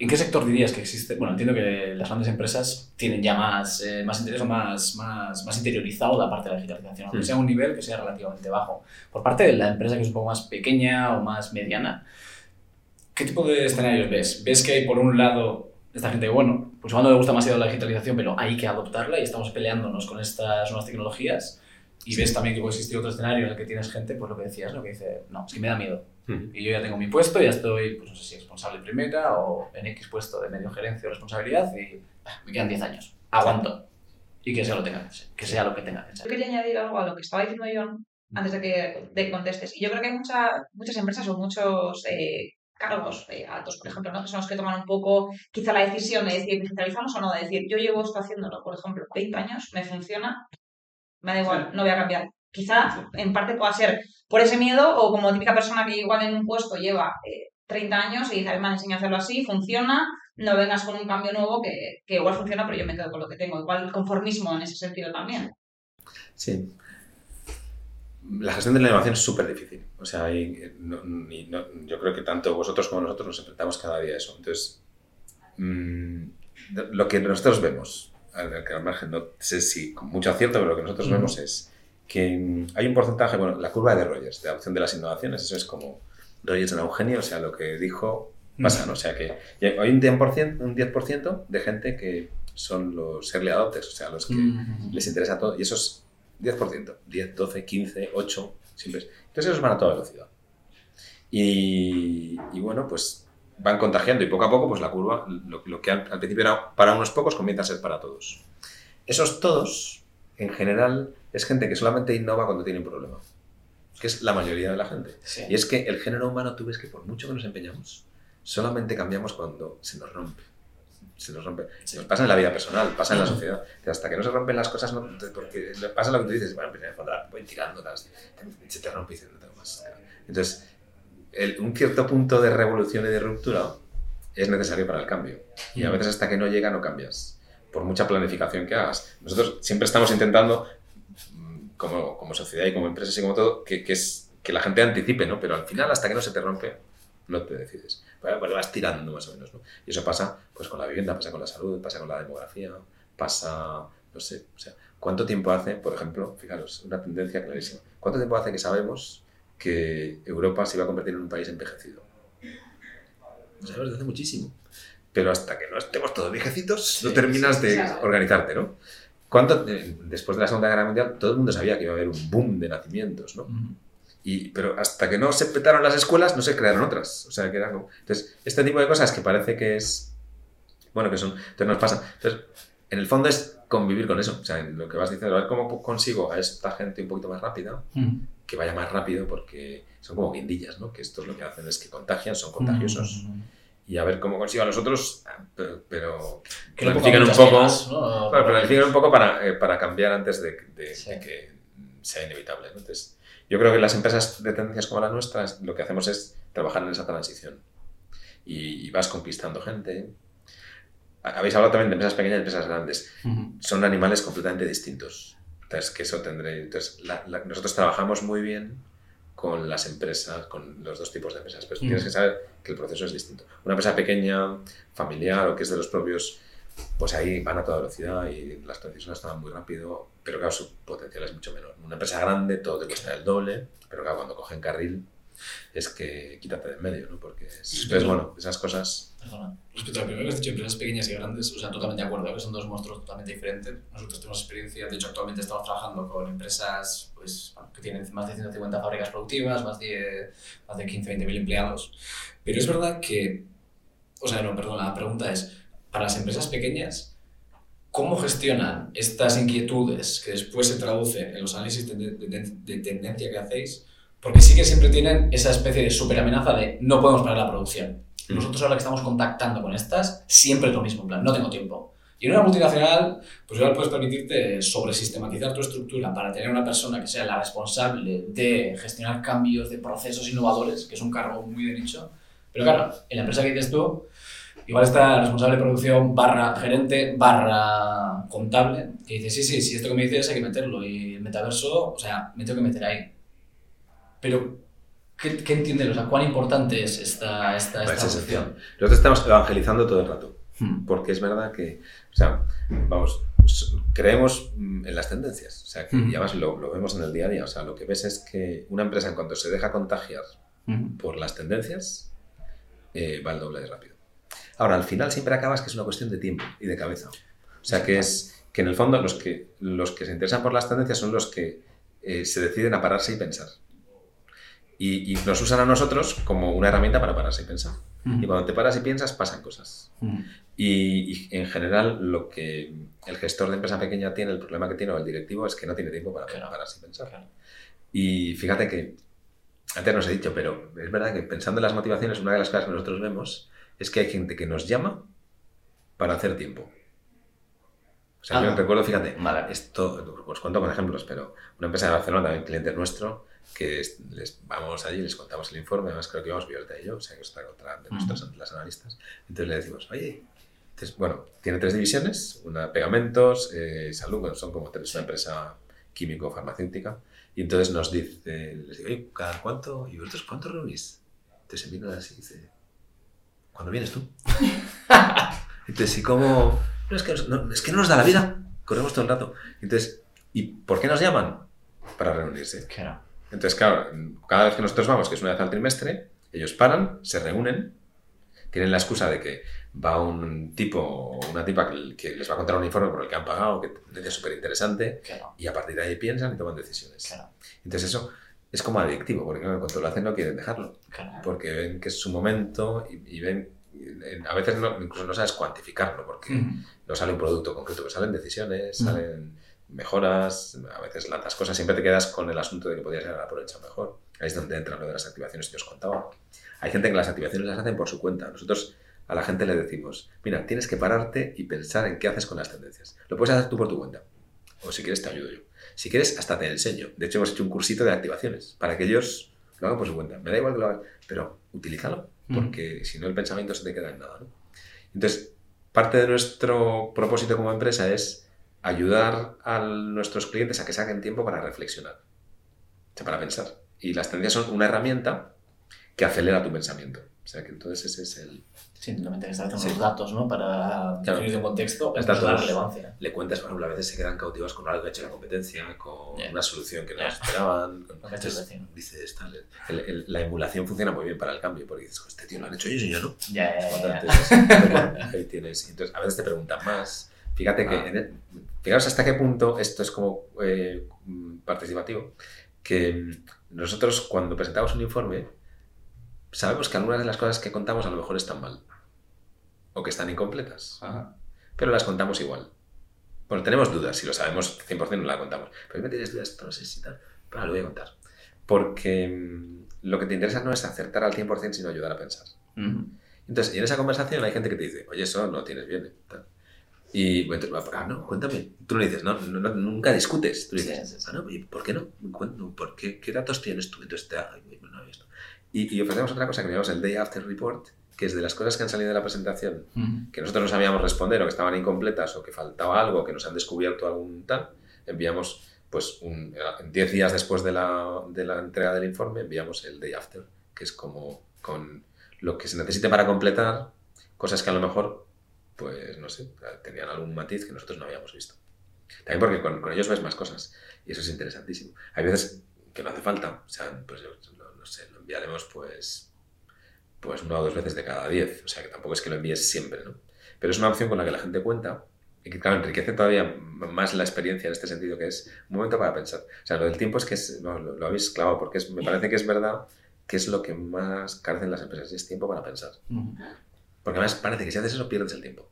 ¿En qué sector dirías que existe? Bueno, entiendo que las grandes empresas tienen ya más, eh, más interés o más, más, más interiorizado la parte de la digitalización, aunque Mm. sea un nivel que sea relativamente bajo. Por parte de la empresa que es un poco más pequeña o más mediana, ¿qué tipo de escenarios ves? ¿Ves que hay por un lado esta gente, bueno, pues igual no le gusta demasiado la digitalización, pero hay que adoptarla y estamos peleándonos con estas nuevas tecnologías? Y ves también que puede existir otro escenario en el que tienes gente, pues lo que decías, ¿no? que dice, no, es que me da miedo. Y yo ya tengo mi puesto, ya estoy, pues no sé si responsable primera o en X puesto de medio gerencia o responsabilidad y ah, me quedan 10 años. Aguanto. Y que sea lo, tenga, que ser, que sea lo que tenga que ser. Yo quería añadir algo a lo que estaba diciendo John antes de que, de que contestes. Y yo creo que hay mucha- muchas empresas o muchos eh, cargos eh, altos, por ejemplo, ¿no? que son los que toman un poco quizá la decisión de decir digitalizamos o no, de decir yo llevo esto haciéndolo, por ejemplo, 20 años, me funciona, me da igual, no voy a cambiar. Quizá en parte pueda ser por ese miedo o como típica persona que igual en un puesto lleva eh, 30 años y dice, a ver, me han enseñado a hacerlo así, funciona, no vengas con un cambio nuevo que, que igual funciona, pero yo me quedo con lo que tengo. Igual conformismo en ese sentido también. Sí. La gestión de la innovación es súper difícil. O sea, no- ni- no- yo creo que tanto vosotros como nosotros nos enfrentamos cada día a eso. Entonces, mm, lo que nosotros vemos, al, al margen, no sé si con mucho acierto, pero lo que nosotros vemos es que mm, hay un porcentaje, bueno, la curva de Rogers, de adopción de las innovaciones, eso es como Rogers era un genio, o sea, lo que dijo pasa, ¿no? O sea, que hay un 10%, un 10 de gente que son los early adopters, o sea, los que Mm. les interesa todo, y esos 10%, 10, 12, 15, 8, siempre. es- Entonces esos van a toda velocidad. Y, y bueno, pues van contagiando y poco a poco, pues la curva, lo, lo que al, al principio era para unos pocos, comienza a ser para todos. Esos todos, en general, es gente que solamente innova cuando tiene un problema, que es la mayoría de la gente. Sí. Y es que el género humano, tú ves que por mucho que nos empeñamos, solamente cambiamos cuando se nos rompe. Se nos rompe. Sí. Nos pasa en la vida personal, pasa en la sociedad. Que hasta que no se rompen las cosas, no, porque pasa lo que tú dices, bueno, pues en el fondo la voy tirando, se te rompe y dices, no tengo más. Entonces, el- un cierto punto de revolución y de ruptura es necesario para el cambio. Y a veces hasta que no llega no cambias, por mucha planificación que hagas. Nosotros siempre estamos intentando, como, como sociedad y como empresas y como todo, que, que es, que la gente anticipe, ¿no? Pero al final, hasta que no se te rompe, no te decides. Bueno, pues vas tirando más o menos, ¿no? Y eso pasa pues con la vivienda, pasa con la salud, pasa con la demografía, pasa, no sé, o sea, ¿cuánto tiempo hace, por ejemplo, fijaros, una tendencia clarísima, ¿cuánto tiempo hace que sabemos que Europa se iba a convertir en un país envejecido? Lo sabemos desde hace muchísimo. Pero hasta que no estemos todos viejecitos, no Sí, terminas sí, de claro. organizarte, ¿no? ¿Cuánto, eh, después de la Segunda Guerra Mundial, todo el mundo sabía que iba a haber un boom de nacimientos, ¿no? Y, pero hasta que no se petaron las escuelas, no se crearon otras. O sea, que eran como... Entonces, este tipo de cosas que parece que es... Bueno, que son... Entonces nos pasa. Entonces, en el fondo es convivir con eso. O sea, en lo que vas diciendo, a ver cómo consigo a esta gente un poquito más rápida, Mm. que vaya más rápido, porque son como guindillas, ¿no? Que esto lo que hacen es que contagian, son contagiosos. Mm. Y a ver cómo consigo a los otros, pero... pero pongan un poco... pegas, ¿no? Bueno, planifiquen un poco para, eh, para cambiar antes de, de- Sí. de que sea inevitable. ¿no? Entonces, yo creo que las empresas de tendencias como la nuestra es- lo que hacemos es trabajar en esa transición. Y, y vas conquistando gente. Ha- Habéis hablado también de empresas pequeñas y empresas grandes. Ujú. Son animales completamente distintos. Entonces, que eso tendré. Entonces, la- la- nosotros trabajamos muy bien con las empresas, con los dos tipos de empresas. Pero Mm. tienes que saber que el proceso es distinto. Una empresa pequeña, familiar o que es de los propios, pues ahí van a toda velocidad y las transiciones estaban muy rápido, pero claro, su potencial es mucho menor. Una empresa grande todo te cuesta el doble, pero claro, cuando cogen carril es que quítate de en medio, ¿no? Porque es- Sí, pero- bueno, esas cosas... Perdona. Respecto a lo primero que has dicho, empresas pequeñas y grandes, o sea, totalmente de acuerdo, que son dos monstruos totalmente diferentes. Nosotros tenemos experiencia, de hecho, actualmente estamos trabajando con empresas pues, que tienen más de 150 fábricas productivas, más de, más de 15, 20 mil empleados. Pero es verdad que, o sea, no, perdón, la pregunta es, para las empresas pequeñas, ¿cómo gestionan estas inquietudes que después se traducen en los análisis de, de- de- de tendencia que hacéis? Porque sí que siempre tienen esa especie de super amenaza de no podemos parar la producción. Nosotros ahora que estamos contactando con estas, siempre es lo mismo, en plan, no tengo tiempo. Y en una multinacional, pues igual puedes permitirte sobresistematizar tu estructura para tener una persona que sea la responsable de gestionar cambios de procesos innovadores, que es un cargo muy de nicho. Pero claro, en la empresa que dices tú, igual está responsable de producción barra gerente barra contable, que dice, sí, sí, sí, esto que me dices hay que meterlo. Y el metaverso, o sea, me tengo que meter ahí. Pero, ¿qué, qué entienden? O sea, ¿cuán importante es esta, esta, Pues esta es opción? esencial. Nosotros estamos evangelizando todo el rato. Mm. porque es verdad que, o sea, vamos, creemos mm, en las tendencias, o sea, que, y además lo, lo vemos en el día a día, o sea, lo que ves es que una empresa en cuanto se deja contagiar Ujú. por las tendencias, eh, va el doble de rápido. Ahora, al final siempre acabas que es una cuestión de tiempo y de cabeza. O sea, que es que en el fondo los que, los que se interesan por las tendencias son los que eh, se deciden a pararse y pensar. Y, y nos usan a nosotros como una herramienta para pararse y pensar. Y cuando te paras y piensas, pasan cosas. Ujú. Y, y en general, lo que el gestor de empresa pequeña tiene, el problema que tiene, o el directivo, es que no tiene tiempo para Claro. pararse y pensar. Claro. Y fíjate que, antes nos he dicho, pero es verdad que pensando en las motivaciones, una de las cosas que nosotros vemos es que hay gente que nos llama para hacer tiempo. O sea, Ah. yo recuerdo, fíjate, Vale. esto, os cuento con ejemplos, pero una empresa de Barcelona, también cliente nuestro, que es- les vamos allí, les contamos el informe, además creo que íbamos Violeta y yo, o sea, que está otra de nuestras las analistas. Entonces le decimos, oye, entonces, bueno, tiene tres divisiones, una pegamentos, eh, salud, bueno, son como tres, una empresa químico-farmacéutica, y entonces nos dice, les digo, oye, ¿cada cuánto? ¿Y vosotros cuánto reunís? Entonces se mira así y dice, ¿cuándo vienes tú? <laughs> Entonces, ¿y cómo? No, es que, nos- no, es que no nos da la vida, corremos todo el rato. Entonces, ¿y por qué nos llaman? Para reunirse. Claro. Entonces, claro, cada vez que nosotros vamos, que es una vez al trimestre, Ellos paran, se reúnen, tienen la excusa de que va un tipo o una tipa que, les va a contar un informe por el que han pagado, que es súper interesante, Claro, y a partir de ahí piensan y toman decisiones. claro, Entonces eso es como adictivo, porque cuando lo hacen no quieren dejarlo, claro. porque ven que es su momento y, y ven, a veces no, incluso no sabes cuantificarlo, porque Ujú. no sale un producto concreto, pero salen decisiones, salen mejoras, a veces las cosas, siempre te quedas con el asunto de que podrías haber aprovechado mejor. Ahí es donde entra lo de las activaciones que os contaba. Hay gente que las activaciones las hacen por su cuenta. Nosotros a la gente le decimos, mira, tienes que pararte y pensar en qué haces con las tendencias. Lo puedes hacer tú por tu cuenta. O si quieres te ayudo yo. Si quieres, hasta te enseño. De hecho, hemos hecho un cursito de activaciones para que ellos lo hagan por su cuenta. Me da igual que lo hagan, pero utilízalo, porque si no el pensamiento se te queda en nada. ¿no? Entonces, parte de nuestro propósito como empresa es ayudar a nuestros clientes a que saquen tiempo para reflexionar, o sea, para pensar. Y las tendencias son una herramienta que acelera tu pensamiento. O sea, que entonces ese es el... Sí, que establecen Sí. los datos, ¿no? Para Claro. definir un contexto, la datos. relevancia. Le cuentas, por ejemplo, a veces se quedan cautivos con algo que ha hecho la competencia, con Ya. una solución que no Ya. esperaban. con- Lo que Entonces, dices, tal, el- el- la emulación funciona muy bien para el cambio, porque dices, "Jo, este tío lo han hecho ellos y yo no. Ya, ya, ya, ya. Entonces, <laughs> ahí tienes. Entonces, a veces te preguntan más. Fíjate que, Ah. en el- fijaos hasta qué punto esto es como eh, participativo, que nosotros cuando presentamos un informe, sabemos que algunas de las cosas que contamos a lo mejor están mal, o que están incompletas, Ajá. pero las contamos igual. Bueno, tenemos dudas, si lo sabemos 100% no la contamos, pero si me tienes dudas, no sé si tal, pero lo voy a contar. Porque mm, lo que te interesa no es acertar al 100%, sino ayudar a pensar. Entonces, y en esa conversación hay gente que te dice, oye, eso no tienes bien. tal. Y bueno, ah, no, cuéntame. Tú no dices, no, no, no, nunca discutes. Tú Sí, dices, sí, sí. ah, no, ¿y por qué no? ¿Por qué? ¿Qué datos tienes tú? Entonces te ay, bueno, esto. Y, y ofrecemos otra cosa que llamamos el Day After Report, que es de las cosas que han salido de la presentación Ujú. que nosotros no sabíamos responder o que estaban incompletas o que faltaba algo, que nos han descubierto algún tal, enviamos, pues, un, en 10 días después de la, de la entrega del informe, enviamos el day after, que es como con lo que se necesite para completar cosas que a lo mejor, pues, no sé, tenían algún matiz que nosotros no habíamos visto. También porque con, con ellos ves más cosas y eso es interesantísimo. Hay veces que no hace falta, o sea, pues, no, no sé, lo enviaremos, pues, pues una o dos veces de cada diez. O sea, que tampoco es que lo envíes siempre, ¿no? Pero es una opción con la que la gente cuenta y que, claro, enriquece todavía más la experiencia en este sentido, que es un momento para pensar. O sea, lo del tiempo es que es, no, lo, lo habéis clavado, porque es- me parece que es verdad que es lo que más carecen las empresas, y es tiempo para pensar. Ujú. Porque además parece que si haces eso pierdes el tiempo.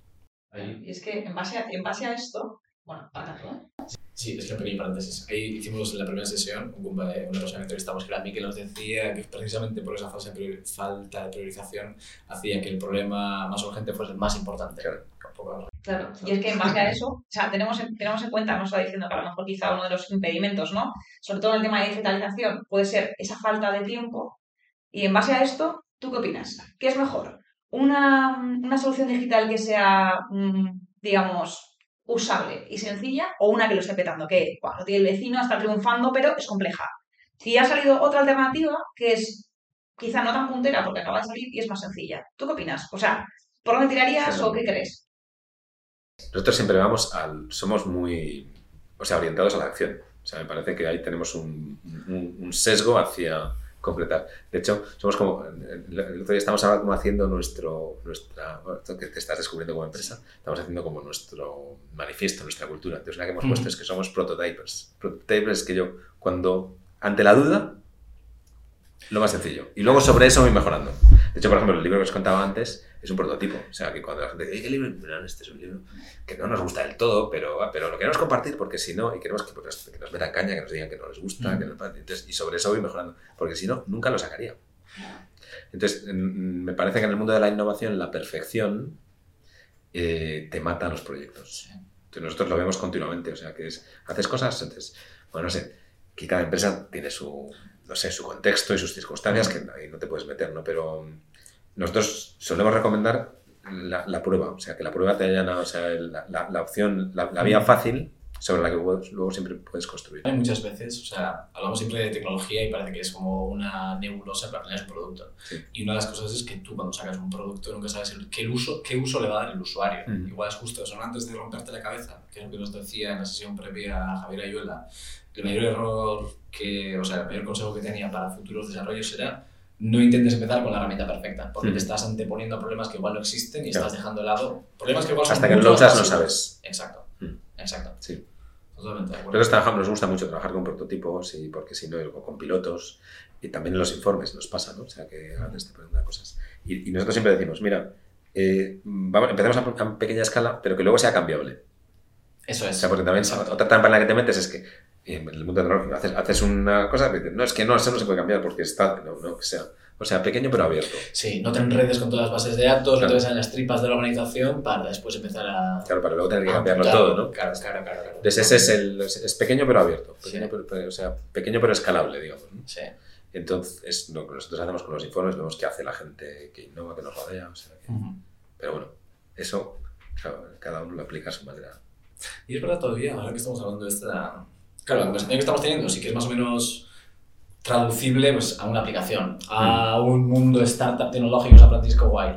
Y es que en base a, en base a esto, bueno, para todo, ¿eh? Sí, es que pequeño paréntesis. Ahí hicimos en la primera sesión, un compa de una persona que entrevistamos, que era Miki, nos decía que precisamente por esa fase de priori- falta de priorización hacía que el problema más urgente fuese el más importante. Claro. Un Claro, y es que en base a eso, o sea, tenemos en, tenemos en cuenta, nos está diciendo que a lo mejor quizá uno de los impedimentos, ¿no? Sobre todo en el tema de digitalización, puede ser esa falta de tiempo. Y en base a esto, ¿tú qué opinas? ¿Qué es mejor? ¿Una, una solución digital que sea, mm, digamos, usable y sencilla o una que lo esté petando? Que, bueno, tiene el vecino, está triunfando, pero es compleja. Si ha salido otra alternativa que es quizá no tan puntera porque acaba de salir y es más sencilla. ¿Tú qué opinas? O sea, ¿por dónde tirarías o qué crees? Nosotros siempre vamos al... Somos muy... O sea, orientados a la acción. O sea, me parece que ahí tenemos un, un- un sesgo hacia completar. De hecho, somos como... El el otro día estamos ahora como haciendo nuestro... Nuestra, bueno, que te estás descubriendo como empresa, estamos haciendo como nuestro manifiesto, nuestra cultura. Entonces, una que hemos Mm. puesto es que somos prototypers. Prototypers es que yo, cuando... Ante la duda, lo más sencillo. Y luego sobre eso voy mejorando. De hecho, por ejemplo, el libro que os contaba antes es un prototipo. O sea, que cuando la gente dice, ¿qué libro? Mira, este es un libro que no nos gusta del todo, pero, pero lo queremos compartir porque si no, y queremos que, pues, que nos metan caña, que nos digan que no les gusta, Mm. que nos, entonces, y sobre eso voy mejorando, porque si no, nunca lo sacaría. Entonces, mm, me parece que en el mundo de la innovación, la perfección eh, te mata los proyectos. Entonces, nosotros lo vemos continuamente, o sea, que es, haces cosas, entonces, bueno, no sé, que cada empresa tiene su, no sé, su contexto y sus circunstancias, que ahí no te puedes meter, ¿no? Pero mm, nosotros solemos recomendar la, la prueba, o sea, que la prueba te allana, o sea, la, la- la opción, la, vía fácil sobre la que luego siempre puedes construir. Hay muchas veces, o sea, hablamos siempre de tecnología y parece que es como una nebulosa para planear un producto. Sí. Y una de las cosas es que tú cuando sacas un producto nunca sabes el- qué, uso, qué uso le va a dar el usuario. Mm. Igual es justo eso, ¿no? antes de romperte la cabeza, que es lo que nos decía en la sesión previa a Javier Ayuela, el mayor error que, o sea, el mayor consejo que tenía para futuros desarrollos era no intentes empezar con la herramienta perfecta, porque Mm. te estás anteponiendo a problemas que igual no existen y Claro. estás dejando de lado problemas que igual son Hasta que lo usas no sabes. Exacto, Mm. exacto. Sí. Totalmente de acuerdo. Nosotros trabajamos, nos gusta mucho trabajar con prototipos y porque si no, o con pilotos y también en los informes nos pasa, ¿no? O sea, que a veces te preguntan cosas. Y, y nosotros siempre decimos, mira, eh, vamos, empecemos a, a pequeña escala, pero que luego sea cambiable. Eso O es. sea, porque también Exacto. otra trampa en la que te metes es que en el mundo tecnológico haces, haces una cosa y dices, no, es que no, eso no se puede cambiar porque está, no, no, que sea. O sea, pequeño pero abierto. Sí, no te enredes con todas las bases de datos, no Claro. te ves en las tripas de la organización para después empezar a... Claro, para luego tener que a cambiarlo apuntar. todo, ¿no? Claro, claro, claro. claro. Entonces ese es el, es pequeño pero abierto. Pequeño, Sí. pero, pero- o sea, pequeño pero escalable, digamos. ¿no? Sí. Entonces, lo que nosotros hacemos con los informes, vemos qué hace la gente que innova, que nos rodea. O sea, que- Pero bueno, eso claro, cada uno lo aplica a su manera. Y es verdad todavía, ahora que estamos hablando de esta... Claro, la conversación que estamos teniendo sí que es más o menos traducible pues, a una aplicación, a un mundo startup tecnológico, San Francisco Wild.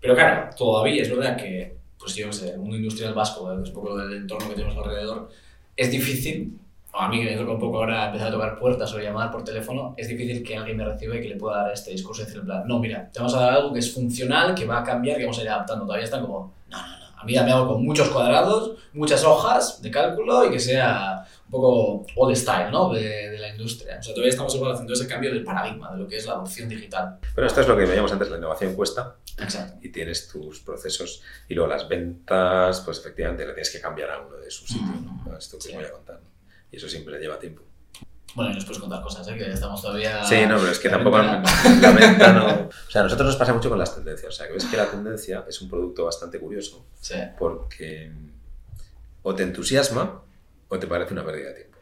Pero claro, todavía es verdad que, pues yo qué sé, el mundo industrial vasco, un poco del entorno que tenemos alrededor, es difícil, o a mí que me toca un poco ahora empezar a tocar puertas o llamar por teléfono, es difícil que alguien me reciba y que le pueda dar este discurso y decir en plan, no, mira, te vamos a dar algo que es funcional, que va a cambiar, que vamos a ir adaptando. Todavía están como, no, no, no, a mí dame algo con muchos cuadrados, muchas hojas de cálculo y que sea un poco old style, ¿no? De, de la industria. O sea, todavía estamos igual haciendo ese cambio del paradigma de lo que es la adopción digital. Pero esto es lo que veíamos antes, la innovación cuesta Exacto. y tienes tus procesos y luego las ventas, pues efectivamente le tienes que cambiar a uno de su sitio, ¿no? Esto que Sí. voy a contar. ¿no? Y eso siempre lleva tiempo. Bueno, y nos puedes contar cosas, ¿eh? Que estamos todavía... Sí, no, pero es que la tampoco ventana. <laughs> la venta no... <laughs> O sea, a nosotros nos pasa mucho con las tendencias. O sea, que ves que la tendencia es un producto bastante curioso Sí. porque o te entusiasma o te parece una pérdida de tiempo.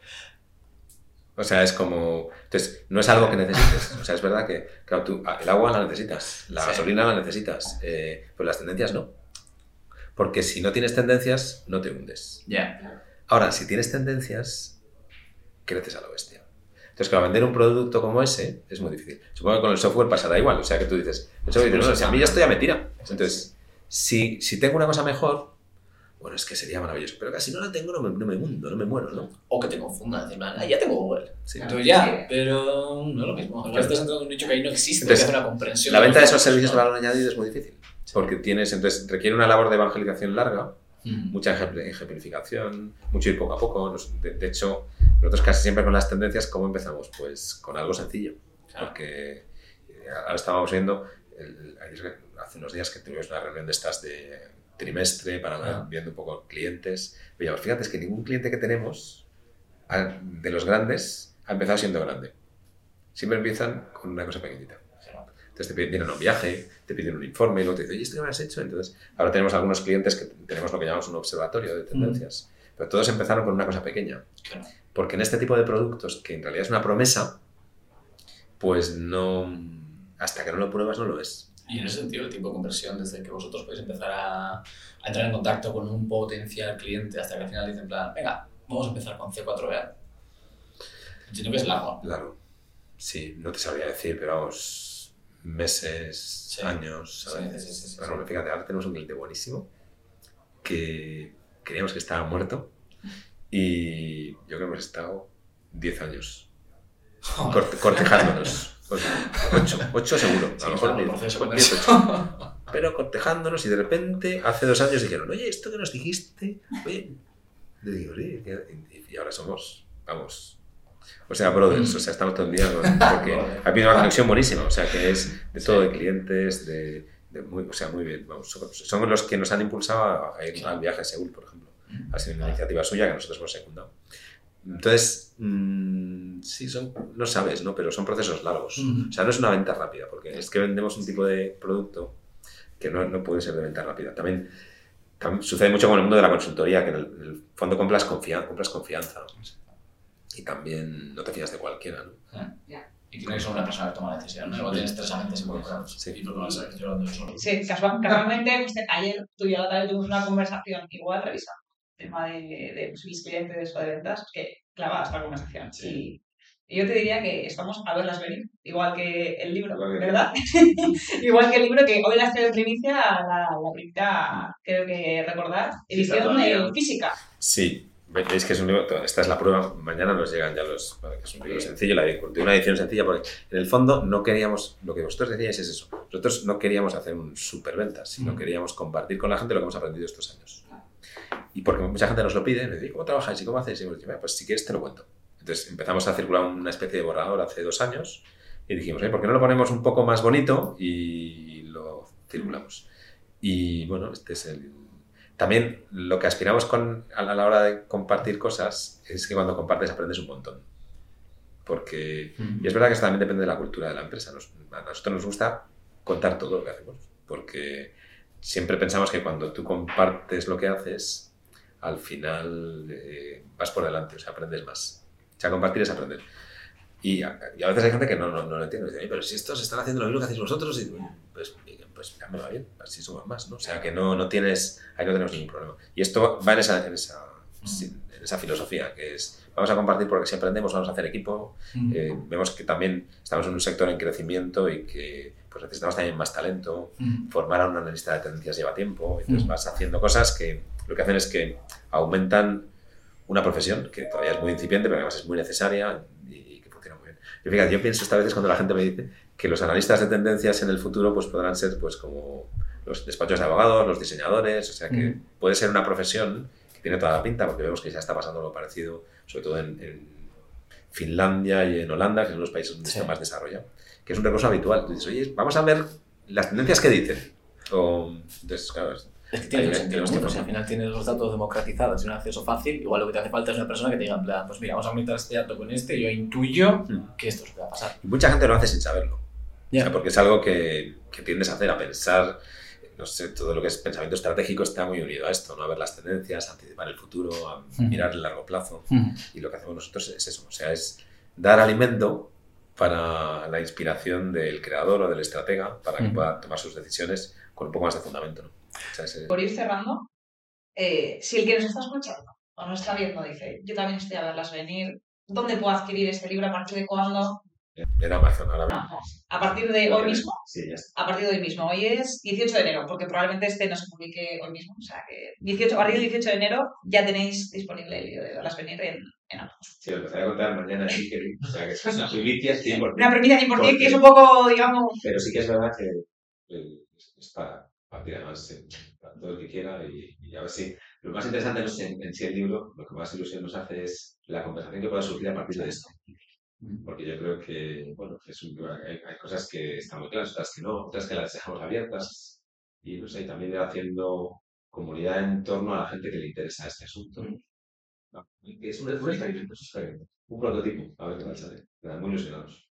O sea, es como... Entonces, no es algo que necesites. O sea, es verdad que, claro, tú ah, el agua la necesitas, la Sí. gasolina la necesitas, eh, pero las tendencias no. Porque si no tienes tendencias, no te hundes. Ya. Ahora, si tienes tendencias, creces a la bestia. Entonces, claro, vender un producto como ese es muy difícil. Supongo que con el software pasará igual. O sea, que tú dices, el software dice, no, si a mí esto ya me tira. Entonces, si, si tengo una cosa mejor, bueno, es que sería maravilloso. Pero casi no la tengo, no me, no me hundo, no me muero, ¿no? O que te confundan, en plan, ah, ya tengo Google. Sí. Entonces ya, Sí. pero no es lo mismo. Claro. estás entrando en un nicho que ahí no existe, Entonces, que hace una comprensión. La venta de esos servicios de valor añadido es muy difícil. Porque tienes, entonces, requiere una labor de evangelización larga. Mm. mucha ejem- ejemplificación, mucho ir poco a poco. Nos- De, de hecho, nosotros casi siempre con las tendencias, ¿cómo empezamos? Pues con algo sencillo. Claro. Porque eh, ahora estábamos viendo, el- hace unos días que tuvimos una reunión de estas de trimestre para ver- Ah. viendo un poco clientes. Veíamos, fíjate, es que ningún cliente que tenemos ha- de los grandes ha empezado siendo grande. Siempre empiezan con una cosa pequeñita. Entonces te piden un viaje, te piden un informe, y luego te dicen, ¿y esto qué me has hecho? Entonces, ahora tenemos algunos clientes que tenemos lo que llamamos un observatorio de tendencias, pero todos empezaron con una cosa pequeña. Claro. Porque en este tipo de productos, que en realidad es una promesa, pues no. Hasta que no lo pruebas, no lo es. Y en ese sentido, el tiempo de conversión, desde que vosotros podéis empezar a, a entrar en contacto con un potencial cliente hasta que al final dicen, en plan, venga, vamos a empezar con C4B. Entiendo que es largo. Claro. Sí, no te sabría decir, pero vamos, meses, años. Sí, a veces. sí, sí, ejemplo, fíjate, ahora tenemos un cliente buenísimo que creíamos que estaba muerto y yo creo que hemos estado 10 años <laughs> corte- cortejándonos. <laughs> Pues, ocho, ocho seguro. Sí, A lo mejor proceso. Pero cortejándonos y de repente hace dos años dijeron, oye, esto que nos dijiste, oye, le digo, sí, y ahora somos, vamos, o sea, brothers, o sea, estamos todo el día porque ha habido una conexión buenísima, o sea, que es de todo, de clientes, de, de muy, o sea, muy bien, vamos, son los que nos han impulsado a ir al viaje a Seúl, por ejemplo. Ha sido una iniciativa suya que nosotros hemos secundado. Entonces, mm, sí, son, no sabes, ¿no? Pero son procesos largos. O sea, no es una venta rápida, porque es que vendemos un tipo de producto que no, no puede ser de venta rápida. También, tam- sucede mucho con el mundo de la consultoría, que en el, en el fondo compras, confia- compras confianza. Y también no te fías de cualquiera, ¿no? Y tiene que ser una persona que toma la decisión, ¿no? Igual tienes tres agentes involucrados. Sí. Y no lo vas a hablando yo solo. Sí, casual- casualmente, ayer tú y yo la tarde tuvimos una conversación igual revisando el tema de, de pues, mis clientes o de ventas, que clavada esta conversación. Sí. Y, y yo te diría que estamos a verlas venir, igual que el libro, ¿verdad? <laughs> igual que el libro que hoy las traigo primicia, la, la primita, creo que recordar, edición eh, física. Sí, Veis que es un libro, esta es la prueba, mañana nos llegan ya los, es un libro sencillo, la de una edición sencilla, porque en el fondo no queríamos, lo que vosotros decíais es eso, nosotros no queríamos hacer un superventas, sino Mm. queríamos compartir con la gente lo que hemos aprendido estos años. Y porque mucha gente nos lo pide, me dice, ¿cómo trabajáis y cómo hacéis? Y digo, pues si quieres te lo cuento. Entonces empezamos a circular una especie de borrador hace dos años y dijimos, "Oye, ¿por qué no lo ponemos un poco más bonito y lo circulamos? Y bueno, este es el... También lo que aspiramos con, a la a la hora de compartir cosas es que cuando compartes aprendes un montón. Porque, y es verdad que eso también depende de la cultura de la empresa. Nos- a nosotros nos gusta contar todo lo que hacemos, porque siempre pensamos que cuando tú compartes lo que haces, al final eh, vas por delante, o sea, aprendes más. O sea, compartir es aprender. Y a, y a veces hay gente que no, no, no lo entiende. Dice, "Oye, pero si estos están haciendo lo mismo que hacéis vosotros, y, pues, pues ya me va bien, así somos más, ¿no? O sea, que no, no tienes, ahí no tenemos ningún problema. Y esto va en esa, en esa, sí, en esa filosofía, que es, vamos a compartir porque si aprendemos vamos a hacer equipo. Eh, vemos que también estamos en un sector en crecimiento y que pues necesitamos también más talento. Formar a un analista de tendencias lleva tiempo, entonces Mm. vas haciendo cosas que lo que hacen es que aumentan una profesión que todavía es muy incipiente, pero además es muy necesaria y, que funciona muy bien. Y fíjate, yo pienso esta veces cuando la gente me dice que los analistas de tendencias en el futuro pues podrán ser pues como los despachos de abogados, los diseñadores, o sea que Mm. puede ser una profesión que tiene toda la pinta porque vemos que ya está pasando lo parecido, sobre todo en, en Finlandia y en Holanda, que son los países donde Sí. está más desarrollado, que es un recurso habitual. Tú dices, oye, vamos a ver las tendencias que dicen. O, entonces, claro, es- Es que tiene todo sentido. que. Si al final tienes los datos democratizados y un acceso fácil, igual lo que te hace falta es una persona que te diga, en plan, pues mira, vamos a aumentar este dato con este, yo intuyo Mm. que esto os va a pasar. y mucha gente lo hace sin saberlo. Ya. O sea, porque es algo que, que tiendes a hacer, a pensar, no sé, todo lo que es pensamiento estratégico está muy unido a esto, ¿no? A ver las tendencias, a anticipar el futuro, a Ujú. mirar el largo plazo. Mm. Y lo que hacemos nosotros es eso, o sea, es dar alimento para la inspiración del creador o del estratega para que Ujú. pueda tomar sus decisiones con un poco más de fundamento, ¿no? O sea, ese- Por ir cerrando, eh, si el que nos está escuchando o nos está viendo dice, yo también estoy a verlas venir, ¿dónde puedo adquirir este libro? ¿A partir de cuándo? en Amazon ahora mismo. No, a partir de hoy mismo. Sí, ya está. A partir de hoy mismo. Hoy es 18 de enero, porque probablemente este no se publique hoy mismo. O sea que 18, a partir del 18 de enero ya tenéis disponible el libro de Verlas Venir en, Sí, lo empezaré a contar mañana en LinkedIn. O sea, que es una primicia 100%. Una premisa 100% que Porque- es un poco, digamos, Pero sí que es verdad que es para partir además para todo el que quiera y, y a ver si. Lo más interesante no es en, en sí el libro, lo que más ilusión nos hace es la conversación que pueda surgir a partir de esto. Porque yo creo que, bueno, es un, hay, hay cosas que están muy claras, otras que no, otras que las dejamos abiertas. Y no sé, y también ir haciendo comunidad en torno a la gente que le interesa este asunto. No, y Es un, un experimento, es un experimento. Un prototipo, a ver qué tal sale. Están muy ilusionados.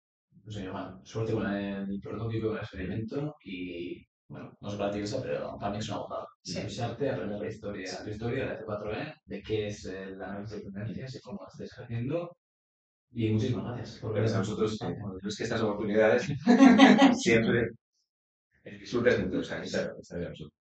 No sé, bueno, suerte con el prototipo del experimento y, bueno, no para ti eso, pero también es una bondad. Sí. Revisarte, aprender la historia, la historia de C4E, de qué es el análisis de tendencias y cómo lo estáis haciendo. Y muchísimas gracias por Gracias a venir. vosotros. eh, es que estas oportunidades <laughs> siempre disfrutes mucho. O sea, está bien, absoluto.